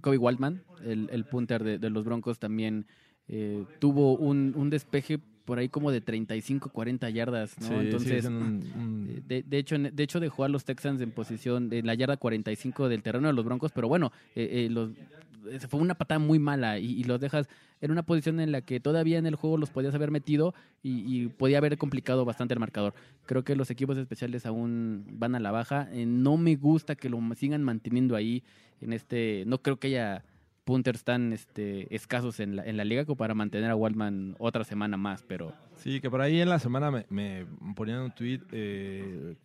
Kobe Waldman, el, el punter de, de los Broncos también eh, tuvo un, un despeje por ahí como de 35, 40 yardas, ¿no?
Sí,
Entonces,
un- un-
de, de hecho, de hecho dejó a los Texans en posición de la yarda 45 del terreno de los Broncos, pero bueno, eh, eh, los, eh, fue una patada muy mala y, los dejas en una posición en la que todavía en el juego los podías haber metido y, y podía haber complicado bastante el marcador. Creo que los equipos especiales aún van a la baja. Eh, no me gusta que lo sigan manteniendo ahí en este. No creo que haya punters tan este, escasos en la, en la liga como para mantener a Waldman otra semana más, pero
Sí, que por ahí en la semana me, me ponían un tweet, eh,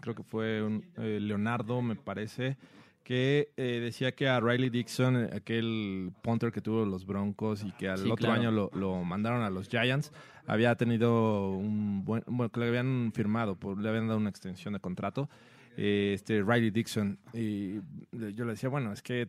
creo que fue un, eh, Leonardo, me parece, que eh, decía que a Riley Dixon, eh, aquel punter que tuvo los Broncos y que al
Sí,
otro
claro.
año lo, lo mandaron a los Giants, había tenido un buen, bueno, que le habían firmado, por- le habían dado una extensión de contrato, eh, este Riley Dixon. Y yo le decía, bueno, es que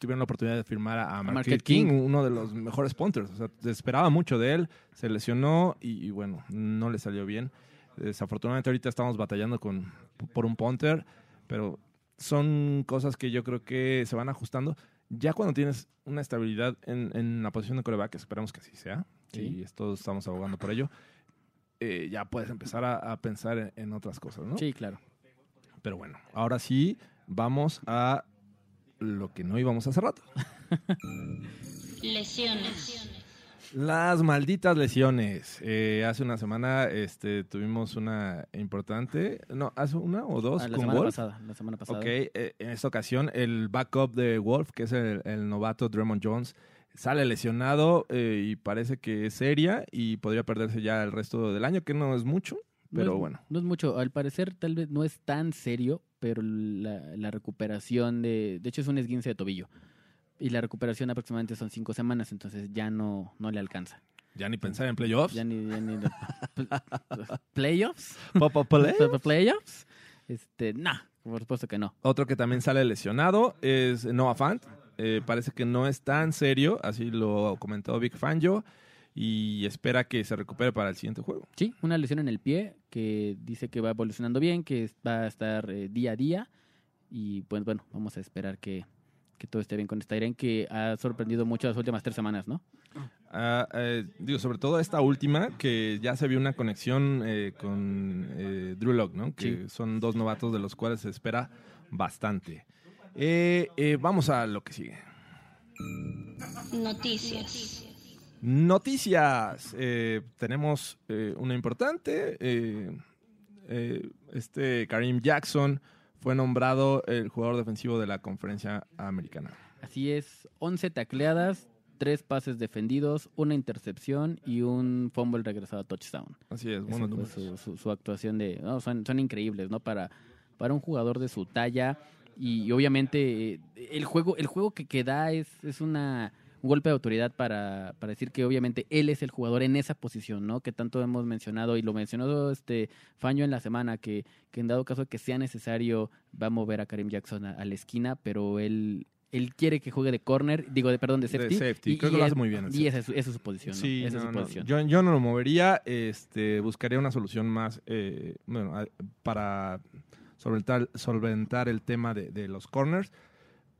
tuvieron la oportunidad de firmar a, a Marquette King,
King.
uno de los mejores punters. O sea, se esperaba mucho de él, se lesionó y, y bueno, no le salió bien. Desafortunadamente ahorita estamos batallando con, por un punter, pero son cosas que yo creo que se van ajustando. Ya cuando tienes una estabilidad en, en la posición de coreback, esperamos que así sea,
Sí.
y todos estamos abogando por ello, eh, ya puedes empezar a, a pensar en, en otras cosas, ¿no?
sí, claro.
Pero bueno, ahora sí vamos a lo que no íbamos hace rato.
Lesiones.
Las malditas lesiones. Eh, hace una semana este, tuvimos una importante, no, hace una o dos
Ah, la
con
semana
Wolf.
pasada, la semana pasada.
Ok, eh, en esta ocasión el backup de Wolf, que es el, el novato Draymond Jones, sale lesionado eh, y parece que es seria y podría perderse ya el resto del año, que no es mucho,
No
pero
es-
bueno.
No es mucho. Al parecer, tal vez no es tan serio, pero la, la recuperación de. De hecho, es un esguince de tobillo. Y la recuperación aproximadamente son cinco semanas, entonces ya no, no le alcanza.
Ya ni pensar en playoffs.
Ya ni. ya ni- (laughs) ¿Playoffs? ¿Playoffs? Este, nah, por supuesto que no.
Otro que también sale lesionado es Noah Fant. Eh, parece que no es tan serio, así lo comentó Vic Fangio, y espera que se recupere para el siguiente juego.
Sí, una lesión en el pie que dice que va evolucionando bien, que va a estar eh, día a día. Y pues bueno, vamos a esperar que, que todo esté bien con esta Irene, que ha sorprendido mucho las últimas tres semanas, ¿no?
Ah, eh, digo, sobre todo esta última, que ya se vio una conexión eh, con eh, Drew Lock, ¿no? Que
Sí.
son dos novatos de los cuales se espera bastante. Eh, eh, vamos a lo que sigue.
Noticias.
Noticias. Eh, tenemos eh, una importante. eh, eh, este Karim Jackson fue nombrado el jugador defensivo de la conferencia americana.
Así es, 11 tacleadas, 3 pases defendidos, una intercepción y un fumble regresado a touchdown.
Así es,
fue
números.
su, su- su actuación de... no, son, son increíbles, ¿no? Para, para un jugador de su talla y, obviamente el juego, el juego que, que da es, es una, un golpe de autoridad para, para decir que obviamente él es el jugador en esa posición, ¿no? Que tanto hemos mencionado y lo mencionó este Faño en la semana, que, que en dado caso que sea necesario va a mover a Karim Jackson a, a la esquina, pero él... Él quiere que juegue de corner, digo, de perdón, de
De
safety.
safety, creo que lo hace muy bien
Y esa es, su- esa es su posición, ¿no?
Sí,
esa es
no,
su
no,
posición.
Yo, yo no lo movería, este, buscaría una solución más eh, bueno, para solventar, solventar el tema de, de los corners.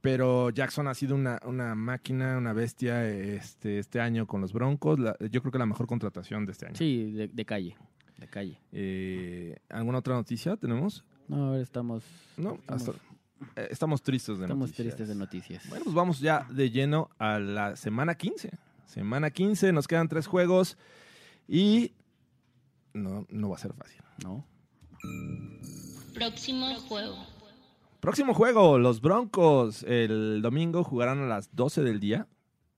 Pero Jackson ha sido una, una máquina, una bestia este, este año con los Broncos. La- yo creo que la mejor contratación de este año.
Sí, de, de calle, de calle.
Eh, ¿Alguna otra noticia tenemos?
No, a ver, estamos,
No,
Estamos-
hasta- eh, estamos tristes de
estamos
noticias.
tristes de noticias.
Bueno, pues vamos ya de lleno a la semana 15. Semana 15, nos quedan tres juegos y no, no va a ser fácil.
¿no?
Próximo juego.
Próximo juego, los Broncos. El domingo jugarán a las 12 del día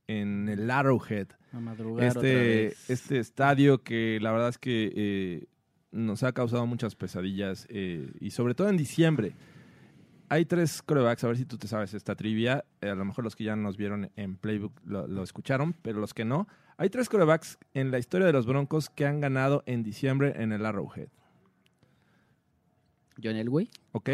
en el Arrowhead.
A madrugar otra
Este,
vez.
este estadio que la verdad es que eh, nos ha causado muchas pesadillas eh, y sobre todo en diciembre. Hay tres corebacks, a ver si tú te sabes esta trivia. Eh, a lo mejor los que ya nos vieron en Playbook lo, lo escucharon, pero los que no. Hay tres corebacks en la historia de los Broncos que han ganado en diciembre en el Arrowhead.
John Elway.
¿Ok?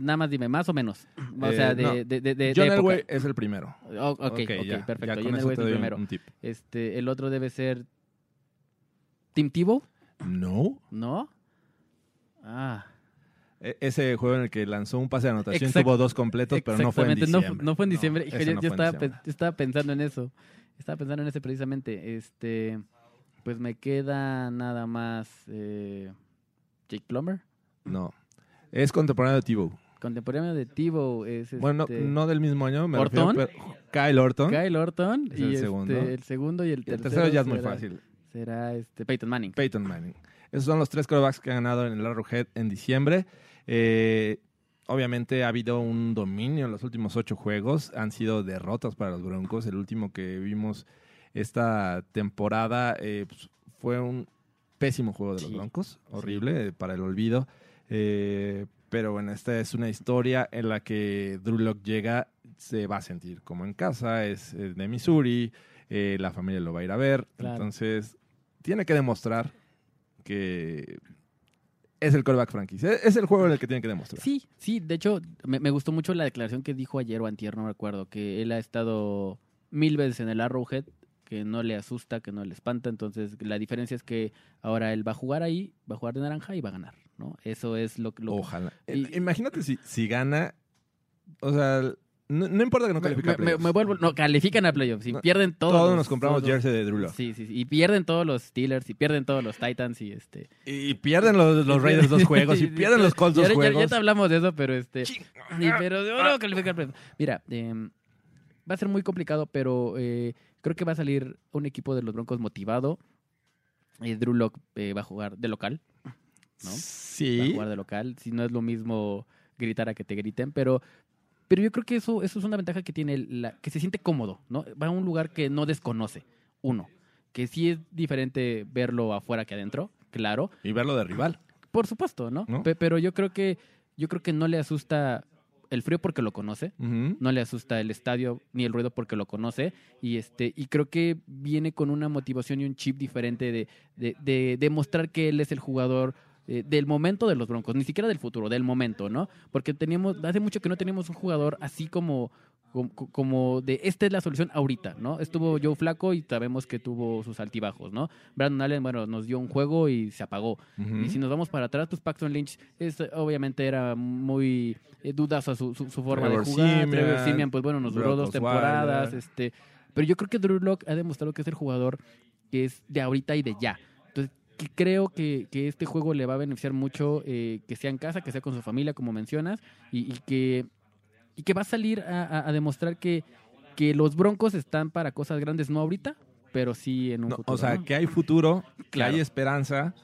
Nada más dime, más o menos. O
Eh,
sea, de,
no.
de, de, de- de
John
época.
Elway es el primero.
Oh, ok,
ya,
perfecto.
ya
John Elway es el
un-
primero.
un tip.
Este, el otro debe ser Tim Tebow,
No.
¿no? Ah,
E- Ese juego en el que lanzó un pase de anotación
Exact-
tuvo dos completos, pero no fue en.
No,
diciembre.
no fue en diciembre.
Fue en
yo estaba pensando en eso. Estaba pensando en ese precisamente. Este, pues me queda nada más eh, Jake Plummer.
No. Es contemporáneo de Tebow.
Contemporáneo de Tebow es
Bueno,
este,
no, no del mismo año, me
¿Orton?
refiero, pero Kyle Orton.
Kyle Orton
Es
y
el
este,
segundo.
el segundo y el
Y el
tercero,
tercero ya es muy fácil.
Será este Peyton Manning.
Peyton Manning. Esos son los tres quarterbacks que han ganado en el Arrowhead en diciembre. Eh, obviamente ha habido un dominio en los últimos ocho juegos. Han sido derrotas para los Broncos. El último que vimos esta temporada eh, pues, fue un pésimo juego de los
Sí.
Broncos. Horrible, eh, para el olvido. Eh, pero bueno, esta es una historia en la que Drew Lock llega, se va a sentir como en casa, es, es de Missouri, eh, la familia lo va a ir a ver.
Claro.
Entonces, tiene que demostrar que es el callback franquicia. Es el juego en el que tiene que demostrar.
Sí, sí, de hecho, me, me gustó mucho la declaración que dijo ayer o antier, no me acuerdo, que él ha estado mil veces en el Arrowhead, que no le asusta, que no le espanta, entonces la diferencia es que ahora él va a jugar ahí, va a jugar de naranja y va a ganar, ¿no? Eso es lo, lo
Ojalá.
Y-
Eh, Imagínate si, si gana. O sea, no, no importa que no
me,
califique a
me-
playoffs.
me vuelvo, no, califican a playoffs, y
No,
pierden todos.
Todos
los-
nos compramos
todos-
jersey de Drew Lock.
Sí, sí, sí, y pierden todos los Steelers, y pierden todos los Titans, y este...
Y pierden los, los Raiders dos juegos. Y (laughs) pierden los Colts
Ya-
dos
ya- Ya,
juegos.
te hablamos de eso, pero este... Sí, pero yo no calificar playoffs. Mira, em, va a ser muy complicado, pero eh, creo que va a salir un equipo de los Broncos motivado. Eh, Drew Lock va a jugar de local, ¿no?
Sí.
jugar de local. Si no es lo mismo gritar a que te griten, pero, pero yo creo que eso, eso es una ventaja que tiene, la, que se siente cómodo, ¿no? Va a un lugar que no desconoce, uno. Que sí es diferente verlo afuera que adentro, claro.
Y verlo de rival.
Por supuesto, ¿no?
¿No?
Pe- Pero yo creo que yo creo que no le asusta el frío porque lo conoce, no le asusta el estadio ni el ruido porque lo conoce y este y creo que viene con una motivación y un chip diferente de de, de demostrar que él es el jugador eh, del momento de los Broncos, ni siquiera del futuro, del momento, ¿no? Porque teníamos hace mucho que no teníamos un jugador así como como, como de esta es la solución ahorita, ¿no? Estuvo Joe Flaco y sabemos que tuvo sus altibajos, ¿no? Brandon Allen, bueno, nos dio un juego y se apagó. Y si nos vamos para atrás, pues Paxton Lynch es, obviamente era muy eh, dudosa su, su, su forma
Trevor
de jugar.
Siemian,
Trevor Siemian, pues bueno, nos duró dos
Osweiler.
temporadas. este Pero yo creo que Drew Lock ha demostrado que es el jugador que es de ahorita y de ya. Que creo que, que este juego le va a beneficiar mucho eh, que sea en casa, que sea con su familia, como mencionas, y, y que, y que va a salir a, a- a demostrar que, que los Broncos están para cosas grandes, no ahorita, pero sí en un
No,
futuro.
o sea,
¿no?
que hay futuro, que hay esperanza,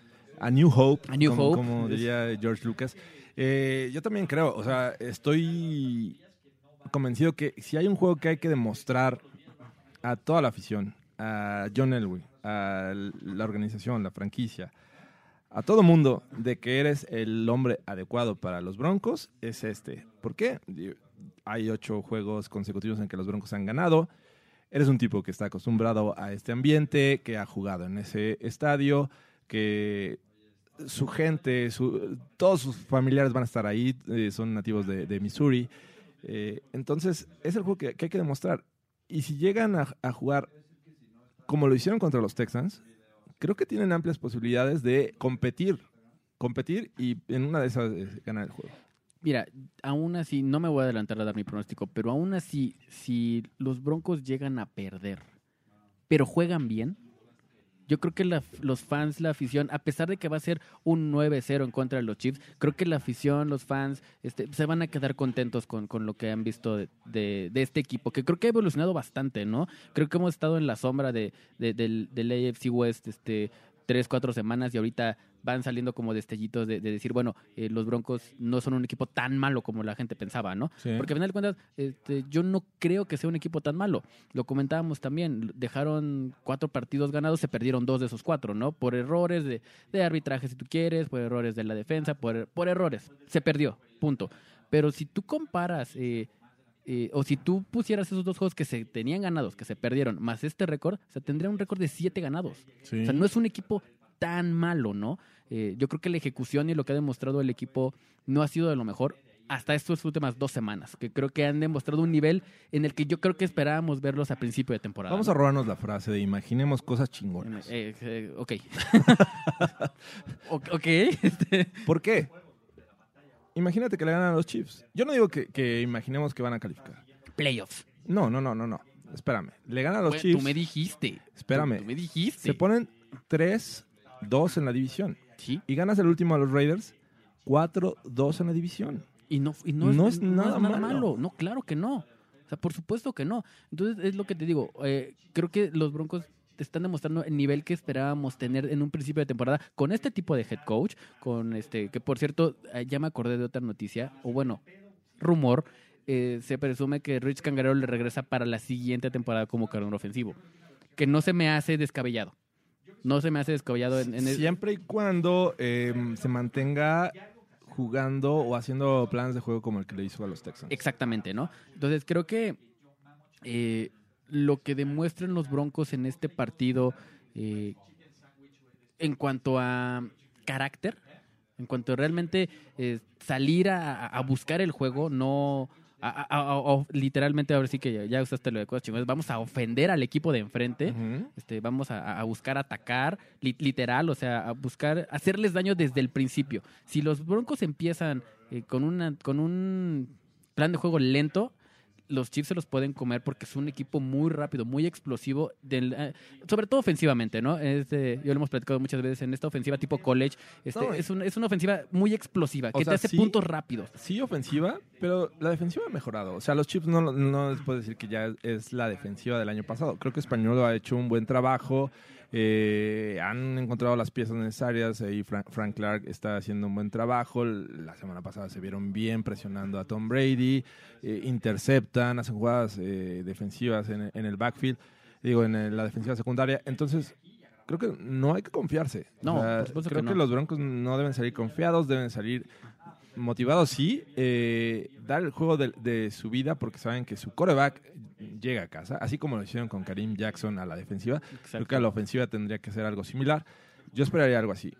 a New Hope,
A New
como,
Hope.
como diría George Lucas. Eh, yo también creo, o sea, estoy convencido que si hay un juego que hay que demostrar a toda la afición, a John Elway, a la organización, la franquicia, a todo mundo de que eres el hombre adecuado para los Broncos, es este. ¿Por qué? Hay ocho juegos consecutivos en que los Broncos han ganado. Eres un tipo que está acostumbrado a este ambiente, que ha jugado en ese estadio, que su gente, todos sus familiares van a estar ahí, eh, son nativos de, Missouri. Eh, entonces, es el juego que, hay que demostrar. Y si llegan a jugar como lo hicieron contra los Texans, creo que tienen amplias posibilidades de competir. Competir y en una de esas eh, ganar el juego.
Mira, aún así, no me voy a adelantar a dar mi pronóstico, pero aún así, si los Broncos llegan a perder, pero juegan bien, yo creo que la- los fans, la afición, a pesar de que va a ser un 9-0 en contra de los Chiefs, creo que la afición, los fans, este, se van a quedar contentos con, con lo que han visto de, de- este equipo, que creo que ha evolucionado bastante, ¿no? Creo que hemos estado en la sombra de, de- del, del AFC West este, tres, cuatro semanas y ahorita van saliendo como destellitos de, de decir, bueno, eh, los Broncos no son un equipo tan malo como la gente pensaba, ¿no?
Sí.
Porque al final de cuentas, este, yo no creo que sea un equipo tan malo. Lo comentábamos también, dejaron cuatro partidos ganados, se perdieron dos de esos cuatro, ¿no? Por errores de, de arbitraje, si tú quieres, por errores de la defensa, por, por errores. Se perdió, punto. Pero si tú comparas, eh, eh, o si tú pusieras esos dos juegos que se tenían ganados, que se perdieron, más este récord, o sea, tendría un récord de siete ganados. O sea, no es un equipo tan malo, ¿no? Eh, yo creo que la ejecución y lo que ha demostrado el equipo no ha sido de lo mejor hasta estas últimas dos semanas, que creo que han demostrado un nivel en el que yo creo que esperábamos verlos a principio de temporada.
Vamos
¿no?
a robarnos la frase de imaginemos cosas chingonas.
Eh, eh, ok. (laughs) O- ok. este,
¿Por qué? Imagínate que le ganan a los Chiefs. Yo no digo que, que imaginemos que van a calificar.
playoffs.
No, no, no, no, no. Espérame. Le ganan a los
Bueno,
Chiefs.
Tú me dijiste.
Espérame.
Tú, tú me dijiste.
Se ponen 3-2 en la división.
Sí.
Y ganas el último a los Raiders 4-2 en la división.
Y no, y no,
No
es,
es
no
nada
es nada
malo.
malo. No, claro que no. O sea, por supuesto que no. Entonces, es lo que te digo. eh, creo que los Broncos te están demostrando el nivel que esperábamos tener en un principio de temporada con este tipo de head coach, con este, que por cierto, eh, ya me acordé de otra noticia, o bueno, rumor, eh, se presume que Rich Cangarero le regresa para la siguiente temporada como carón ofensivo, que no se me hace descabellado. No se me hace descabellado en, en el-
Siempre y cuando eh, se mantenga jugando o haciendo planes de juego como el que le hizo a los Texans.
Exactamente, ¿no? Entonces creo que eh, lo que demuestran los Broncos en este partido eh, en cuanto a carácter, en cuanto a realmente eh, salir a, a buscar el juego, no... a- a- a- literalmente ahora sí que ya, ya usaste lo de cosas chingonas, vamos a ofender al equipo de enfrente, este, vamos a, a buscar atacar, li- literal, o sea, a buscar hacerles daño desde el principio. Si los Broncos empiezan eh, con, una, con un plan de juego lento, los Chiefs se los pueden comer porque es un equipo muy rápido, muy explosivo, del, eh, sobre todo ofensivamente, ¿no? Es de- yo lo hemos platicado muchas veces en esta ofensiva tipo college, este,
No,
es, un- es una ofensiva muy explosiva, que
sea,
te hace
sí-
puntos rápidos.
Sí, ofensiva, pero la defensiva ha mejorado. O sea, los Chiefs no, no les puedo decir que ya es la defensiva del año pasado. Creo que Español ha hecho un buen trabajo. Eh, han encontrado las piezas necesarias. Ahí Frank, Frank Clark está haciendo un buen trabajo. La semana pasada se vieron bien presionando a Tom Brady. eh, interceptan, hacen jugadas eh, defensivas en, en el backfield. Digo, en la defensiva secundaria. Entonces, creo que no hay que confiarse.
No, por
creo
que
los Broncos no deben salir confiados, deben salir motivados, sí. eh, dar el juego de, de su vida porque saben que su coreback llega a casa, así como lo hicieron con Karim Jackson a la defensiva. Creo que a la ofensiva tendría que ser algo similar. Yo esperaría algo así.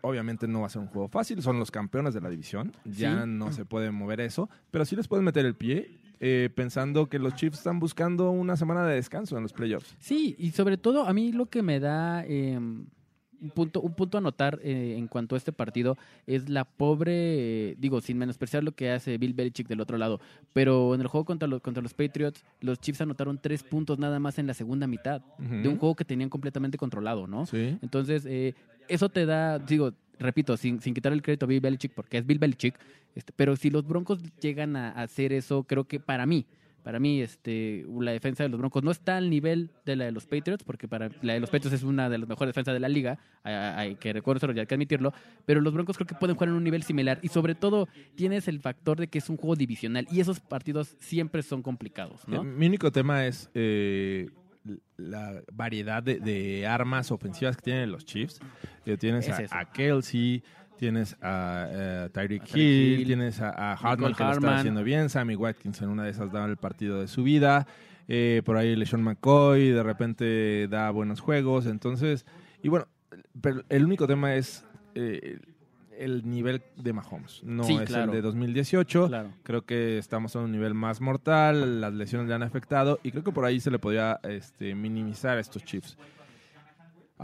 Obviamente no va a ser un juego fácil, son los campeones de la división, ya
Sí.
no se puede mover eso, pero sí les pueden meter el pie eh, pensando que los Chiefs están buscando una semana de descanso en los playoffs.
Sí, y sobre todo a mí lo que me da eh, un, punto, un punto a notar eh, en cuanto a este partido es la pobre, eh, digo, sin menospreciar lo que hace Bill Belichick del otro lado, pero en el juego contra los, contra los Patriots, los Chiefs anotaron tres puntos nada más en la segunda mitad de un juego que tenían completamente controlado, ¿no?
Sí.
Entonces, eh, eso te da, digo, repito, sin, sin quitar el crédito a Bill Belichick, porque es Bill Belichick, este, pero si los Broncos llegan a, a hacer eso, creo que para mí, para mí, este, la defensa de los Broncos no está al nivel de la de los Patriots, porque para la de los Patriots es una de las mejores defensas de la liga, hay, hay que reconocerlo y hay que admitirlo, pero los Broncos creo que pueden jugar en un nivel similar y sobre todo tienes el factor de que es un juego divisional y esos partidos siempre son complicados, ¿no?
Eh, Mi único tema es eh, la variedad de, de armas ofensivas que tienen los Chiefs. Eh, tienes
Es
a,
eso.
a Kelsey, tienes a eh, Tyreek Hill,
Hill,
tienes a, a Hartman que lo está haciendo bien, Sammy Watkins en una de esas da el partido de su vida. Eh, por ahí LeSean McCoy de repente da buenos juegos. Entonces, y bueno, pero el único tema es eh, el nivel de Mahomes. No
Sí,
es
claro.
el de 2018.
Claro.
Creo que estamos a un nivel más mortal, las lesiones le han afectado y creo que por ahí se le podría este, minimizar a estos Chiefs.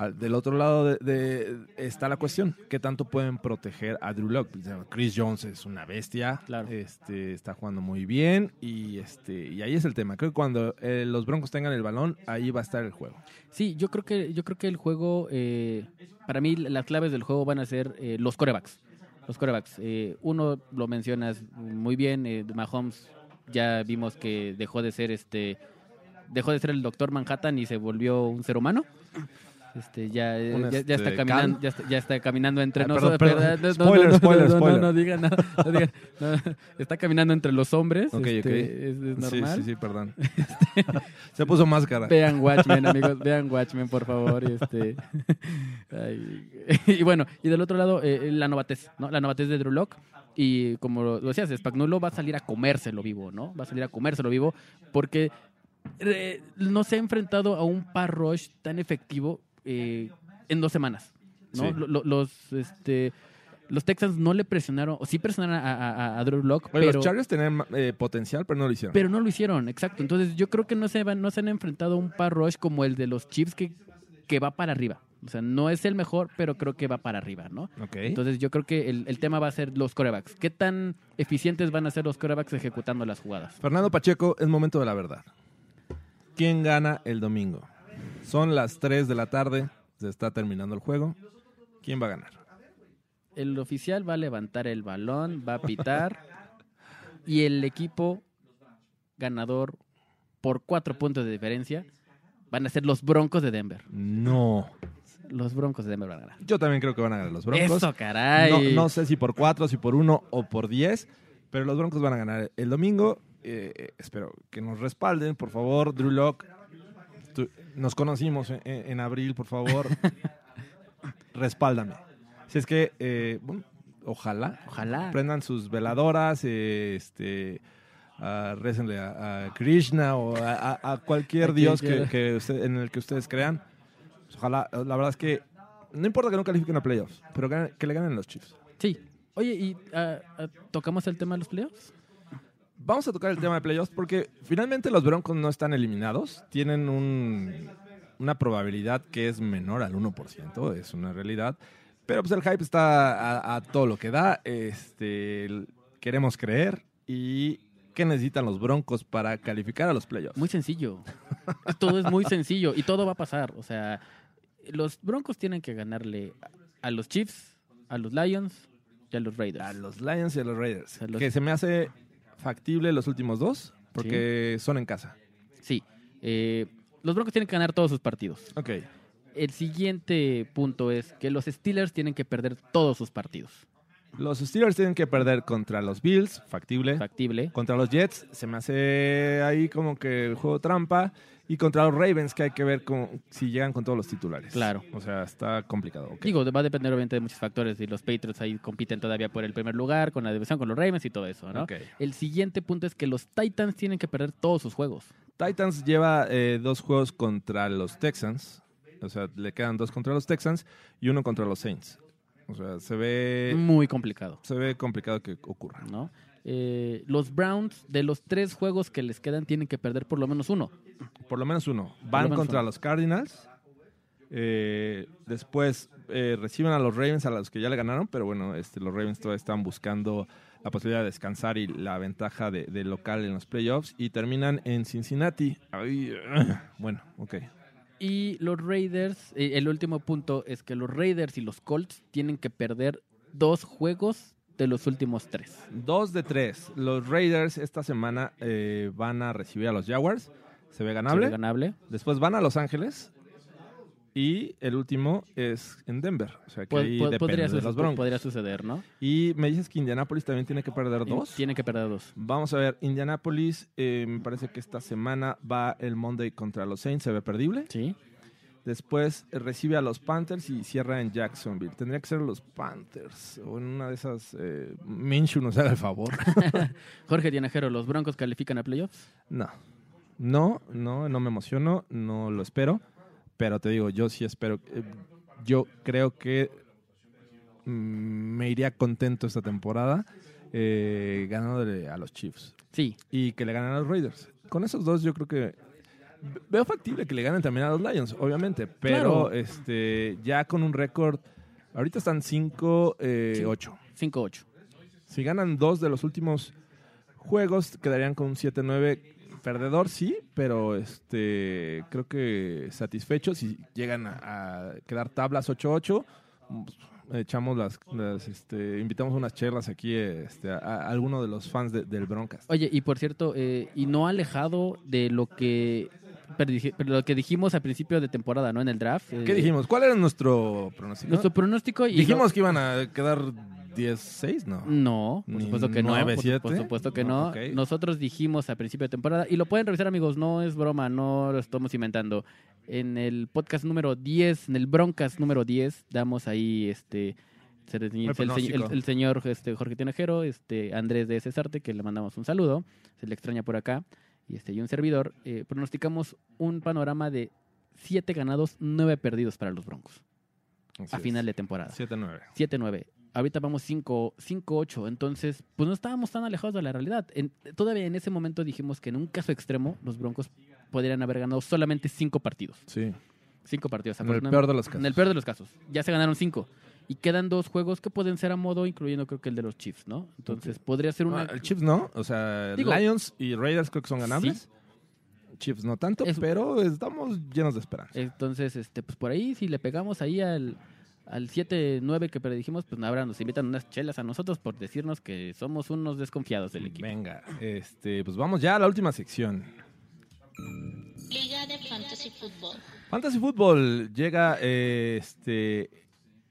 Del otro lado de, de- está la cuestión, ¿qué tanto pueden proteger a Drew Lock? Chris Jones es una bestia,
Claro.
este, está jugando muy bien y, este, y ahí es el tema. Creo que cuando eh, los Broncos tengan el balón, ahí va a estar el juego.
Sí, yo creo que yo creo que el juego, eh, para mí las claves del juego van a ser eh, los corebacks. Los corebacks. Eh, uno lo mencionas muy bien, eh, Mahomes ya vimos que dejó de ser este, dejó de ser el doctor Manhattan y se volvió un ser humano. Este, ya,
Un,
ya, ya está
este,
caminando, ya está, ya está caminando entre nosotros.
Spoiler, spoiler,
no, no,
spoiler.
no digan nada, no digan. Está caminando entre los hombres.
Ok,
este,
ok.
Es, es
Sí,
normal.
sí, sí, perdón. (laughs) se puso máscara.
Vean Watchmen, (laughs) amigos, vean Watchmen, por favor. y Este, (laughs) y bueno, y del otro lado, eh, la novatez, ¿no? La novatez de Drew Lock. Y como lo lo decías, Spagnuolo va a salir a comérselo vivo, ¿no? Va a salir a comérselo vivo porque eh, no se ha enfrentado a un par rush tan efectivo eh, en dos semanas. ¿no?
Sí.
Los, este, los Texans no le presionaron, o sí presionaron a, a- a Drew Lock,
Oye,
pero,
los Chargers tenían eh, potencial, pero no lo hicieron.
pero no lo hicieron, exacto. Entonces yo creo que no se, van, no se han enfrentado a un par rush como el de los Chiefs que, que va para arriba. O sea, no es el mejor, pero creo que va para arriba, ¿no?
ok.
Entonces yo creo que el, el tema va a ser los corebacks. ¿Qué tan eficientes van a ser los corebacks ejecutando las jugadas?
Fernando Pacheco, es momento de la verdad. ¿Quién gana el domingo? Son las 3 de la tarde, se está terminando el juego. ¿Quién va a ganar?
El oficial va a levantar el balón, va a pitar y el equipo ganador por cuatro puntos de diferencia van a ser los Broncos de Denver.
No.
Los Broncos de Denver van a ganar.
Yo también creo que van a ganar los Broncos.
Eso, caray.
No, no sé si por 4, si por 1 o por 10, pero los Broncos van a ganar el domingo. Eh, espero que nos respalden, por favor. Drew Lock, nos conocimos en, en abril, por favor. Respáldame. Si es que, eh, bueno, ojalá
Ojalá.
prendan sus veladoras, eh, este, ah, récenle a, a Krishna o a, cualquier dios que, usted- en el que ustedes crean. Pues ojalá, la verdad es que no importa que no califiquen a playoffs, pero que le ganen los Chiefs.
Sí. Oye, ¿y ah, tocamos el tema de los playoffs?
Vamos a tocar el tema de playoffs porque finalmente los Broncos no están eliminados. Tienen un- una probabilidad que es menor al 1%, es una realidad. Pero pues el hype está a, a todo lo que da. Este, queremos creer. ¿Y qué necesitan los Broncos para calificar a los playoffs?
Muy sencillo. todo es muy sencillo y todo va a pasar. O sea, los Broncos tienen que ganarle a los Chiefs, a los Lions y a los Raiders.
a los Lions y a los Raiders.
A los-
Que se me hace factible los últimos dos porque son en casa.
Sí. Eh, los Broncos tienen que ganar todos sus partidos.
Ok.
El siguiente punto es que los Steelers tienen que perder todos sus partidos.
Los Steelers tienen que perder contra los Bills, factible.
Factible.
Contra los Jets se me hace ahí como que el juego trampa. Y contra los Ravens que hay que ver con- si llegan con todos los titulares.
Claro.
O sea, está complicado.
Digo, va a depender obviamente de muchos factores y los Patriots ahí compiten todavía por el primer lugar, con la división, con los Ravens y todo eso, ¿no? El siguiente punto es que los Titans tienen que perder todos sus juegos.
Titans lleva eh, dos juegos contra los Texans. O sea, le quedan dos contra los Texans y uno contra los Saints. O sea, se ve,
Muy complicado,
se ve complicado que ocurra.
¿no? Eh, los Browns, de los tres juegos que les quedan, tienen que perder por lo menos uno.
Por lo menos uno. Van
menos
contra
uno.
los Cardinals. Eh, después eh, reciben a los Ravens, a los que ya le ganaron, pero bueno, este, los Ravens todavía están buscando la posibilidad de descansar y la ventaja de, de local en los playoffs. Y terminan en Cincinnati. Ay, (clears throat) bueno, ok.
Y los Raiders, eh, el último punto es que los Raiders y los Colts tienen que perder dos juegos de los últimos tres.
Dos de tres. Los Raiders esta semana eh, van a recibir a los Jaguars. Se ve ganable.
¿Se ve ganable?
Después van a Los Ángeles. Y el último es en Denver. O sea que
Pod-
ahí depende
podría,
de
suce-
los Broncos.
podría suceder, ¿no?
Y me dices que Indianapolis también tiene que perder dos.
Tienen que perder dos.
Vamos a ver, Indianapolis, eh, me parece que esta semana va el Monday contra los Saints, se ve perdible.
Sí.
Después eh, recibe a los Panthers y cierra en Jacksonville. Tendría que ser los Panthers o en una de esas. Eh, Minshew nos haga el favor. (laughs) (laughs)
Jorge Tinajero, ¿los Broncos califican a playoffs?
no, no, no, no me emociono, no lo espero. Pero te digo, yo sí espero. eh, yo creo que mm, me iría contento esta temporada eh, ganándole a los Chiefs.
Sí.
y que le ganen a los Raiders. Con esos dos yo creo que veo factible que le ganen también a los Lions, obviamente, pero
Claro.
este ya con un récord ahorita están 5
Sí.
8.
5-8.
Si ganan dos de los últimos juegos quedarían con un 7-9 perdedor sí, pero este creo que satisfechos si llegan a, a quedar tablas 8-8 pues, echamos las, las, este, invitamos unas chelas aquí este, a, a alguno de los fans de- del Broncas.
Oye, y por cierto, eh, y no alejado de lo que lo que dijimos al principio de temporada, ¿no? En el draft.
¿Qué
eh,
dijimos? ¿Cuál era nuestro pronóstico?
Nuestro pronóstico y
Dijimos que iban a quedar 10-6, ¿no?
No, por supuesto que no.
nueve,
por-
siete.
Por, supuesto que
No,
no. Nosotros dijimos a principio de temporada, y lo pueden revisar, amigos, no es broma, no lo estamos inventando. En el podcast número 10, en el Broncas número 10, damos ahí este. se- El, el- el- el señor este, Jorge Tinajero, este, Andrés de Cesarte, que le mandamos un saludo, se le extraña por acá, y, este, y un servidor, eh, pronosticamos un panorama de 7 ganados, 9 perdidos para los Broncos.
Así
a
es.
final de temporada.
7-9.
7-9. Ahorita vamos 5 5-8. Entonces, pues no estábamos tan alejados de la realidad. En- todavía en ese momento dijimos que en un caso extremo, los Broncos podrían haber ganado solamente 5 partidos.
Sí.
5 partidos.
En el peor de los casos.
En el peor de los casos. Ya se ganaron 5. Y quedan dos juegos que pueden ser a modo, incluyendo creo que el de los Chiefs, ¿no? Entonces, podría ser una.
Ah, el Chiefs no, o sea,
Digo-
Lions y Raiders creo que son ganables. Chiefs no tanto,
Es-
pero estamos llenos de esperanza.
Entonces, este, pues por ahí, si le pegamos ahí al, al 7-9 que predijimos, pues ahora nos invitan unas chelas a nosotros por decirnos que somos unos desconfiados del equipo.
Venga, este, pues vamos ya a la última sección.
Liga de Fantasy Football.
Fantasy Football llega eh, este,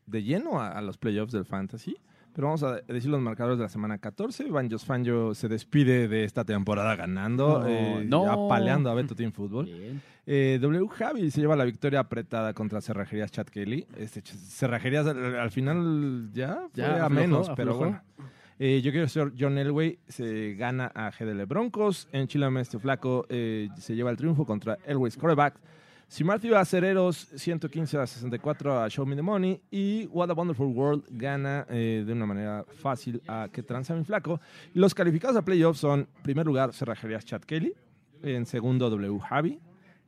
de lleno a, a los playoffs del Fantasy. Pero vamos a decir los marcadores de la semana 14. Banjos Fanjo se despide de esta temporada ganando,
No,
eh,
no.
ya paleando a Beto Team.
Bien.
Eh, w Javi se lleva la victoria apretada contra Cerrajerías Chad Kelly. Este, Cerrajerías al, al final ya fue
Ya
a
aflojó,
menos, pero bueno. Eh, yo quiero ser John Elway, se gana a GDL Broncos. En Chile este flaco eh, se lleva el triunfo contra Elway's quarterback. Simartio Acereros 115 a 64 a Show Me the Money. Y What a Wonderful World gana eh, de una manera fácil a Que Tranza Mi Flaco. Los calificados a playoffs son, en primer lugar, Cerrajerías Chad Kelly. En segundo, W Javi.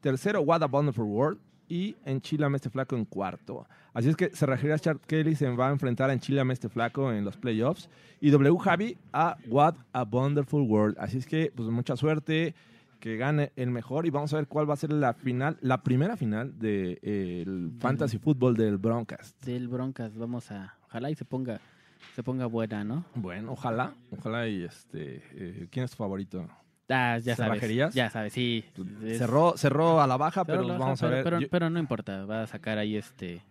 Tercero, What a Wonderful World. Y en Chile Este Flaco en cuarto. Así es que Cerrajerías Chad Kelly se va a enfrentar en Chile Este Flaco en los playoffs. Y W Javi a What a Wonderful World. Así es que, pues mucha suerte. Que gane el mejor. Y vamos a ver cuál va a ser la final, la primera final del Fantasy Football del Broncast.
Del Broncas, vamos a. Ojalá y se ponga, se ponga buena, ¿no?
Bueno, ojalá. Ojalá y este. eh, ¿Quién es tu favorito?
Ah, ya sabes. Ya sabes, sí.
Cerró, cerró a la baja,
pero
vamos a ver.
Pero,
Yo-
pero no importa, va a sacar ahí este.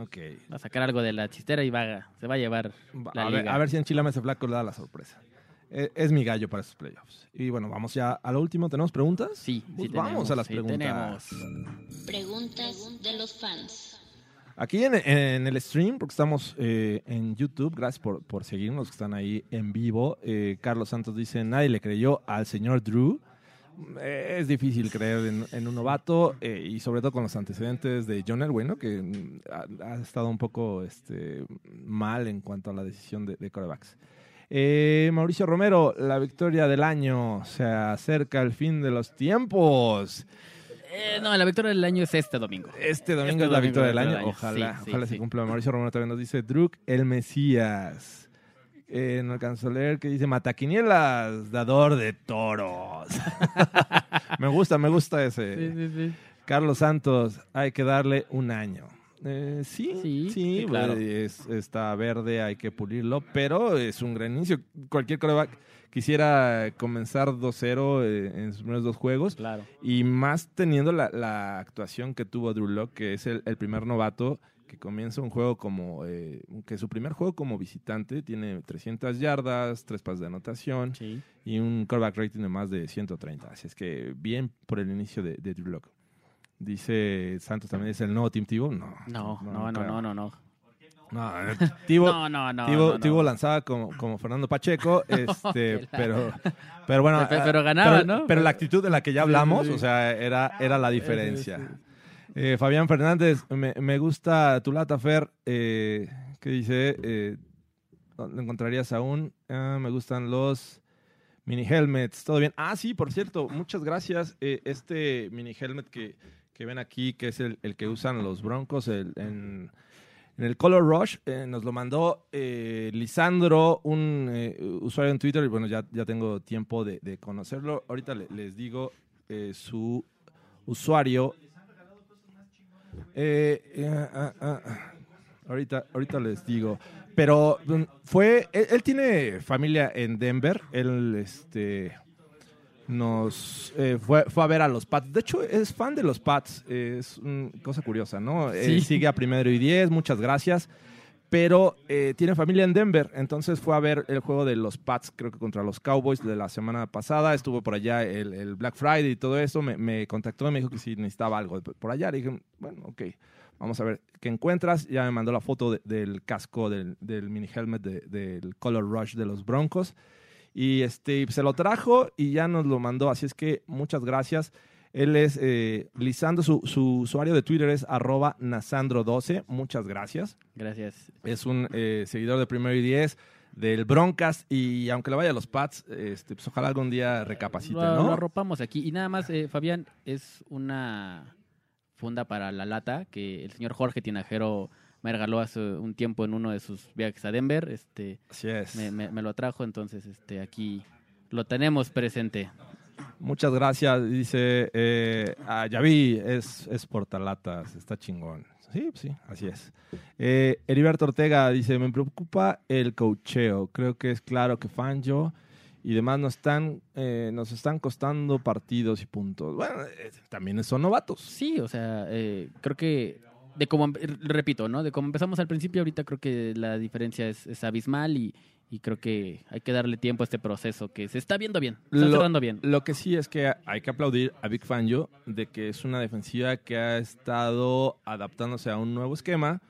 ok.
Va a sacar algo de la chistera y va a, se va a llevar la
a, ver, a ver si en Chile ese flaco le da la sorpresa. Eh, Es, mi gallo para esos playoffs. Y bueno, vamos ya a lo último. ¿Tenemos preguntas?
Sí,
Pues
sí
vamos
tenemos,
a las
sí
preguntas.
tenemos.
Preguntas de los fans.
Aquí en, en el stream, porque estamos eh, en YouTube, gracias por, por seguirnos, que están ahí en vivo. Eh, Carlos Santos dice, nadie le creyó al señor Drew. Eh, es difícil creer en, en un novato eh, y sobre todo con los antecedentes de John Elway, ¿no? que mm, ha, ha estado un poco este, mal en cuanto a la decisión de, de corebacks. Eh, Mauricio Romero, la victoria del año, se acerca el fin de los tiempos.
Eh, no, la victoria del año es este domingo.
Este domingo
Este
es la
domingo
victoria del año. Ojalá,
Sí,
ojalá
sí.
se cumpla. Mauricio Romero también nos dice Druk, el Mesías. Eh, no alcanzo a leer que dice Mataquinielas, dador de toros. (laughs) me gusta, me gusta ese.
Sí, sí, sí.
Carlos Santos, hay que darle un año. Eh, sí, sí,
claro.
es- está verde, hay que pulirlo, pero es un gran inicio. Cualquier coreback quisiera comenzar 2-0 eh, en sus primeros dos juegos.
Claro.
Y más teniendo la, la actuación que tuvo Drew Lock, que es el, el primer novato que comienza un juego como, eh, que su primer juego como visitante tiene 300 yardas, tres pases de anotación
Sí.
y un callback rating de más de 130. Así es que bien por el inicio de, de Drew Lock. Dice Santos también, ¿es el nuevo Team Tivo? No.
No, no, no, no, no, no.
No, Tivo,
No, no, no.
Tivo,
no.
Tivo (laughs) lanzaba como, como Fernando Pacheco, (laughs) este, pero, pero bueno,
Pero-
ah,
pero ganaba,
pero-
¿no?
Pero la actitud de la que ya hablamos, o sea, era, era la diferencia. Eh, Fabián Fernández, me, me gusta tu lata, Fer, eh, que dice, eh, ¿dónde encontrarías aún? Ah, me gustan los mini helmets, todo bien. Ah, sí, por cierto, muchas gracias. Eh, este mini helmet que, que ven aquí, que es el, el que usan los Broncos en, en el Color Rush, eh, nos lo mandó eh, Lisandro, un eh, usuario en Twitter, y bueno, ya, ya tengo tiempo de, de conocerlo. Ahorita le- les digo eh, su usuario. Eh, ah, ah, ah. ahorita, ahorita les digo. Pero mm, fue, él, él tiene familia en Denver. Él, este, nos eh, fue, fue a ver a los Pats. De hecho, es fan de los Pats. Es una cosa curiosa, ¿no?
Sí.
Él sigue a primero y diez. Muchas gracias. Pero eh, tiene familia en Denver. Entonces fue a ver el juego de los Pats, creo que contra los Cowboys de la semana pasada. Estuvo por allá el, el Black Friday y todo eso. Me, me contactó y me dijo que si necesitaba algo por allá. Le dije, bueno, ok. Vamos a ver qué encuentras. Ya me mandó la foto de- del casco del, del mini helmet de- del Color Rush de los Broncos. Y este, se lo trajo y ya nos lo mandó. Así es que muchas gracias. Él es eh, Lisandro, su, su usuario de Twitter es arroba Nasandro12. Muchas gracias.
Gracias.
Es un eh, seguidor de Primero y Diez del Broncas y aunque le vaya a los Pats, este, pues ojalá algún día recapacite,
lo,
¿no?
lo arropamos aquí. Y nada más, eh, Fabián, es una funda para la lata que el señor Jorge Tinajero me regaló hace un tiempo en uno de sus viajes a Denver. Este,
Así es.
me, me- me lo trajo, entonces este, aquí lo tenemos presente.
Muchas gracias. Dice, eh, ah, ya vi, es, es portalatas, está chingón. Sí, sí, así es. Eh, Heriberto Ortega dice, me preocupa el cocheo. Creo que es claro que Fanjo y demás nos están, eh, nos están costando partidos y puntos. Bueno, eh, también son novatos.
Sí, o sea, eh, creo que de como em- repito, ¿no? De como empezamos al principio, ahorita creo que la diferencia es, es abismal y, y creo que hay que darle tiempo a este proceso que se está viendo bien, se está
Lo-
cerrando bien.
Lo que sí es que hay que aplaudir a Big Fangio de que es una defensiva que ha estado adaptándose a un nuevo esquema,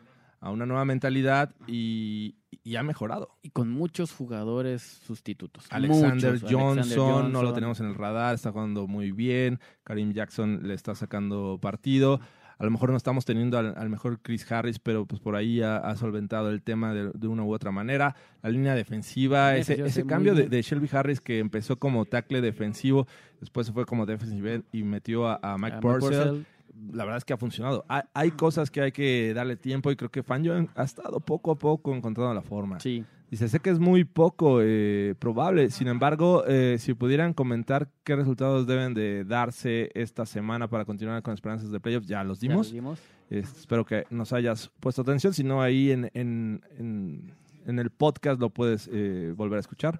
a una nueva mentalidad y, y ha mejorado.
Y con muchos jugadores sustitutos.
Alexander,
Muchos.
Johnson,
Alexander
no lo tenemos en el radar, está jugando muy bien. Karim Jackson le está sacando partido. A lo mejor no estamos teniendo al, al mejor Chris Harris, pero pues por ahí ha, ha solventado el tema de, de una u otra manera. La línea defensiva,
Sí,
ese, cambio de, Shelby Harris que empezó como tackle defensivo, después se fue como defensive y metió a, a Mike
A Mike
Purcell.
Purcell.
La verdad es que ha funcionado. Hay, hay cosas que hay que darle tiempo y creo que Fangio ha estado poco a poco encontrando la forma.
Sí.
Dice, sé que es muy poco eh, probable, sin embargo, eh, si pudieran comentar qué resultados deben de darse esta semana para continuar con esperanzas de playoffs, ya los
ya
dimos.
los dimos.
Eh, espero que nos hayas puesto atención, si no ahí en, en, en- en el podcast lo puedes eh, volver a escuchar.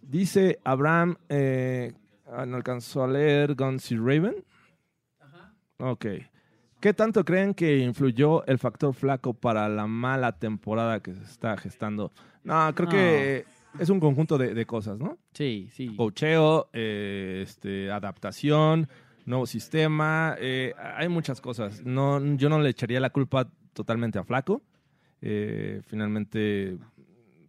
Dice Abraham, ah, no alcanzó a leer Guns y Raven. Ok. ¿Qué tanto creen que influyó el factor flaco para la mala temporada que se está gestando? No, creo
No.
que es un conjunto de, de cosas, ¿no?
Sí, sí.
Cocheo, eh, este, adaptación, nuevo sistema, eh, hay muchas cosas. No, yo no le echaría la culpa totalmente a Flaco. Eh, finalmente,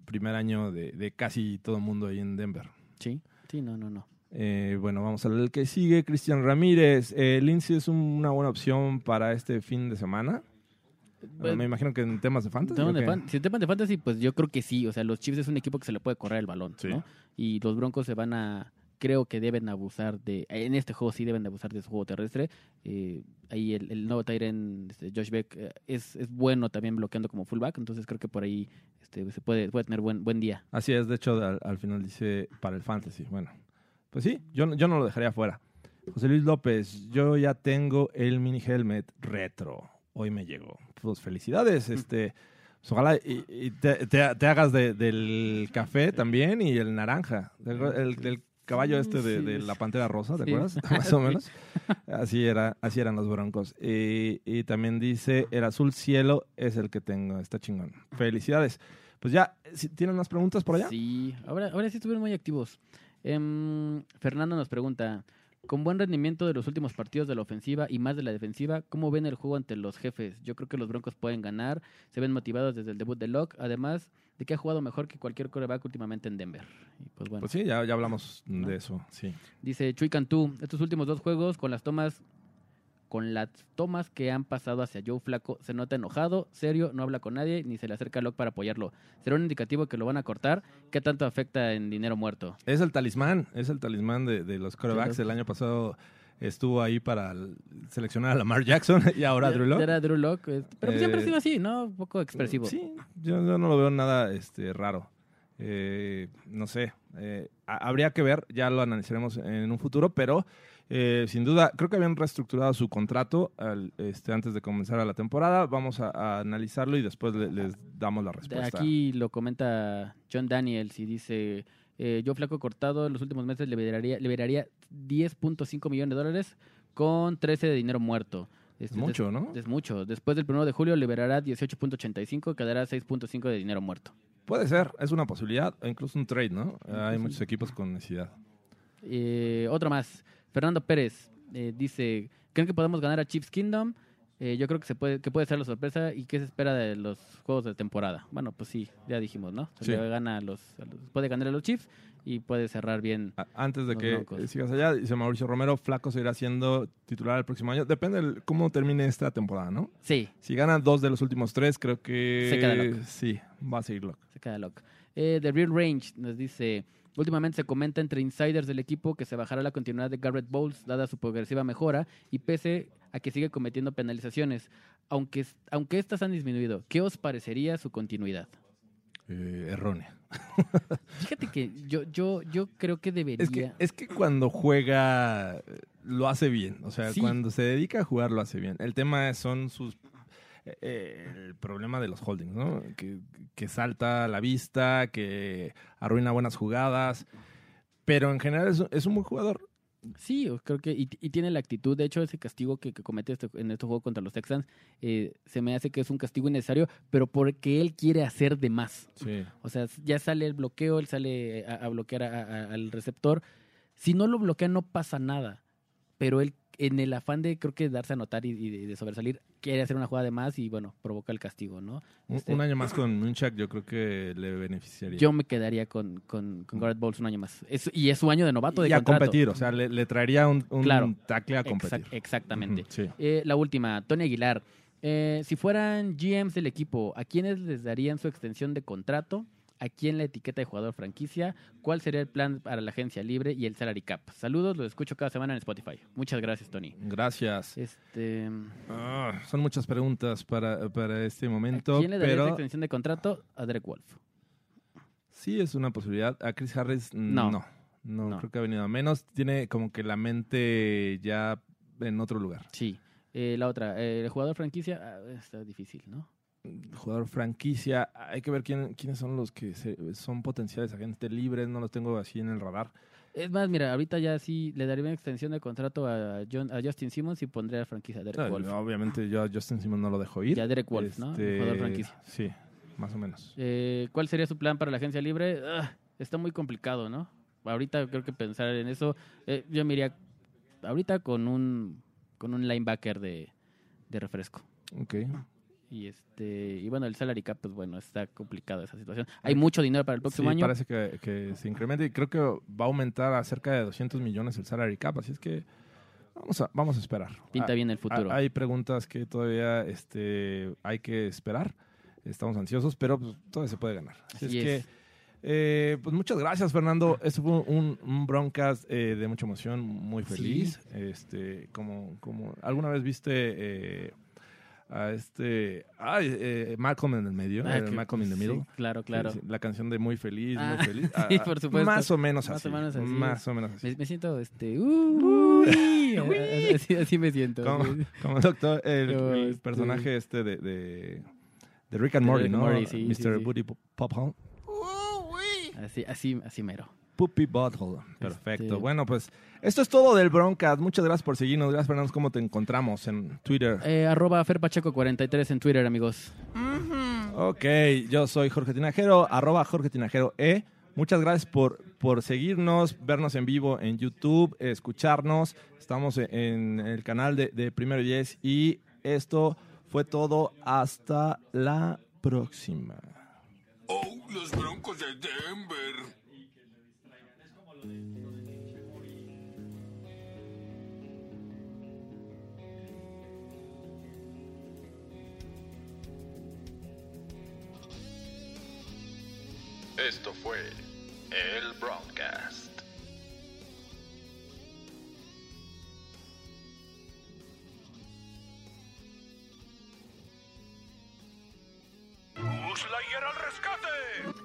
primer año de, de casi todo el mundo ahí en Denver.
Sí, sí, no, no, no.
Eh, bueno, vamos a ver el que sigue. Cristian Ramírez. Eh, Lindsay es un- una buena opción para este fin de semana.
Pues,
Me imagino que en temas de fantasy.
Temas
¿o
de fan- si temas de fantasy, pues yo creo que sí. O sea, los Chiefs es un equipo que se le puede correr el balón,
Sí.
¿no? Y los Broncos se van a, creo que deben abusar de, en este juego sí deben de abusar de su juego terrestre. Eh, ahí el, el nuevo Tyren, este, Josh Beck, eh, es, es bueno también bloqueando como fullback, entonces creo que por ahí este, se puede, puede tener buen, buen día.
Así es, de hecho, al, al final dice para el fantasy. Bueno, pues sí, yo, no- yo no lo dejaría fuera. José Luis López, yo ya tengo el mini helmet retro. Hoy me llegó. Pues felicidades. Este, pues, ojalá y, y te, te- te hagas de- del café también y el naranja. El, el- del caballo este de, la pantera rosa, ¿te
sí.
acuerdas? (laughs) Más o menos. Así, era, así eran los broncos. Y, y también dice, el azul cielo es el que tengo. Está chingón. Felicidades. Pues ya, si ¿tienen más preguntas por allá?
Sí, ahora, ahora sí estuvieron muy activos. Em, Fernando nos pregunta, con buen rendimiento de los últimos partidos de la ofensiva y más de la defensiva, ¿cómo ven el juego ante los jefes? Yo creo que los Broncos pueden ganar, se ven motivados desde el debut de Locke, además de que ha jugado mejor que cualquier coreback últimamente en Denver. Y pues bueno,
Pues sí, ya, ya hablamos de eso, sí.
dice Chuy Cantú, estos últimos dos juegos con las tomas con las tomas que han pasado hacia Joe Flaco, se nota enojado, serio, no habla con nadie, ni se le acerca a Locke para apoyarlo. ¿Será un indicativo que lo van a cortar? ¿Qué tanto afecta en dinero muerto?
Es el talismán, es el talismán de, de los quarterbacks.
Sí,
El año pasado estuvo ahí para el- seleccionar a Lamar Jackson (laughs) y ahora a Drew Lock.
Era Drew Lock, eh, pero pues siempre ha
Eh,
sido así, ¿no? Un poco expresivo.
Sí, yo, yo no lo veo nada este, raro. Eh, no sé, eh, ha- habría que ver, ya lo analizaremos en un futuro, pero eh, sin duda, creo que habían reestructurado su contrato al- este, antes de comenzar a la temporada. Vamos a, a analizarlo y después le- les damos la respuesta.
Aquí lo comenta John Daniels y dice, eh, yo flaco cortado en los últimos meses liberaría, liberaría 10.5 millones de dólares con 13 de dinero muerto.
es mucho,
des-
¿no?
Es mucho. Después del 1 de julio liberará 18.85, quedará 6.5 de dinero muerto.
Puede ser, es una posibilidad, o incluso un trade, ¿no? Hay muchos equipos con necesidad.
Eh, otro más. Fernando Pérez eh, dice, ¿creen que podemos ganar a Chiefs Kingdom? Eh, yo creo que se puede que puede ser la sorpresa y qué se espera de los juegos de temporada. Bueno, pues sí, ya dijimos, ¿no? Se
Sí.
le gana a los, a los- puede ganar a los Chiefs y puede cerrar bien.
Antes de que eh, sigas allá, dice Mauricio Romero, Flaco seguirá siendo titular el próximo año. Depende de cómo termine esta temporada, ¿no?
Sí,
Si gana dos de los últimos tres, creo que
Se queda loco.
sí, va a seguir loco.
se queda loco. Eh, The Real Range nos dice, últimamente se comenta entre insiders del equipo que se bajará la continuidad de Garrett Bowles dada su progresiva mejora y pese a que sigue cometiendo penalizaciones, aunque, aunque estas han disminuido. ¿Qué os parecería su continuidad?
Eh, errónea. (laughs)
Fíjate que yo, yo, yo creo que debería...
Es que, es que cuando juega eh, lo hace bien. O sea,
Sí.
cuando se dedica a jugar lo hace bien. El tema son sus... eh, el problema de los holdings, ¿no? Que, que salta a la vista, que arruina buenas jugadas. Pero en general es, un- es un buen jugador.
Sí, creo que y, y tiene la actitud. De hecho, ese castigo que, que comete este- en este juego contra los Texans eh, se me hace que es un castigo innecesario, pero porque él quiere hacer de más.
Sí.
O sea, ya sale el bloqueo, él sale a, a bloquear a- a- al receptor. Si no lo bloquea, no pasa nada. Pero él, en el afán de, creo que darse a notar y, y de, de sobresalir, quiere hacer una jugada de más y, bueno, provoca el castigo, ¿no?
Un,
Este-
un año más con Munchak yo creo que le beneficiaría.
Yo me quedaría con, con, con Garrett Bowles un año más. Es- y es su año de novato de
y a competir, o sea, le, le traería un, un
Claro.
tackle a
Exact-
competir.
exactamente.
Sí.
Eh, la última, Tony Aguilar. Eh, si fueran GMs del equipo, ¿a quiénes les darían su extensión de contrato? ¿A quién la etiqueta de jugador franquicia? ¿Cuál sería el plan para la agencia libre y el salary cap? Saludos, los escucho cada semana en Spotify. Muchas gracias, Tony.
Gracias.
Este,
Ah, son muchas preguntas para, para este
¿A
momento,
quién le
pero
extensión de contrato? A Derek Wolf.
sí es una posibilidad. A Chris Harris,
No.
no. No,
No.
creo que ha venido a menos. Tiene como que la mente ya en otro lugar.
Sí. Eh, la otra, eh, el jugador franquicia, ah, está difícil, ¿no?
Jugador franquicia, hay que ver quién, quiénes son los que se- son potenciales agentes libres. No los tengo así en el radar.
Es más, mira, ahorita ya sí le daría una extensión de contrato a, John, a Justin Simmons y pondría a franquicia a Derek
No,
Wolf.
obviamente yo a Justin Simmons no lo dejo ir.
Y a Derek Wolf, ¿no?
Este,
El jugador franquicia.
Sí, más o menos.
Eh, ¿Cuál sería su plan para la agencia libre? Ah, está muy complicado, ¿no? Ahorita creo que pensar en eso. eh, yo me iría ahorita con un con un linebacker de, de refresco.
Ok.
Y este y bueno, el salary cap, pues bueno, está complicado esa situación. Hay mucho dinero para el próximo
sí,
año.
parece que, que se incrementa y creo que va a aumentar a cerca de 200 millones el salary cap, así es que vamos a, vamos a esperar.
Pinta
Ah,
bien el futuro.
ah, Hay preguntas que todavía este, hay que esperar, estamos ansiosos, pero pues, todavía se puede ganar. Así,
Así
es,
es.
que, eh, pues muchas gracias Fernando, esto fue un, un broadcast eh, de mucha emoción, muy feliz. Este, como, como alguna vez viste... eh, a este ay, eh, Malcolm en el medio,
Ah,
eh,
que-
Malcolm in the middle.
sí, claro, claro.
Sí, sí, la canción de Muy Feliz,
Ah,
Muy Feliz. (laughs)
sí,
Ah,
por supuesto.
Más o menos
Más
así.
o menos así
Más o menos así.
Me, me siento este uy, (laughs) así, así me siento.
Como, como el doctor, el, el
este-
personaje este de, de, de Rick and Morty, ¿no?
Morty, sí, sí,
Mr.
sí.
Booty Pophole.
Así, así, así mero.
Puppy Butthole. Perfecto.
Este-
Bueno, pues esto es todo del Broncast. Muchas gracias por seguirnos. Gracias, Fernando. ¿Cómo te encontramos en Twitter?
Eh, arroba ferpacheco43 en Twitter, amigos.
Ok, yo soy Jorge Tinajero, arroba Jorge Tinajero E. Muchas gracias por, por seguirnos, vernos en vivo en YouTube, escucharnos. Estamos en, en el canal de, de Primero y Diez y esto fue todo. Hasta la próxima.
Oh, los Broncos de Denver.
Esto fue el Broadcast.
Slayer al rescate.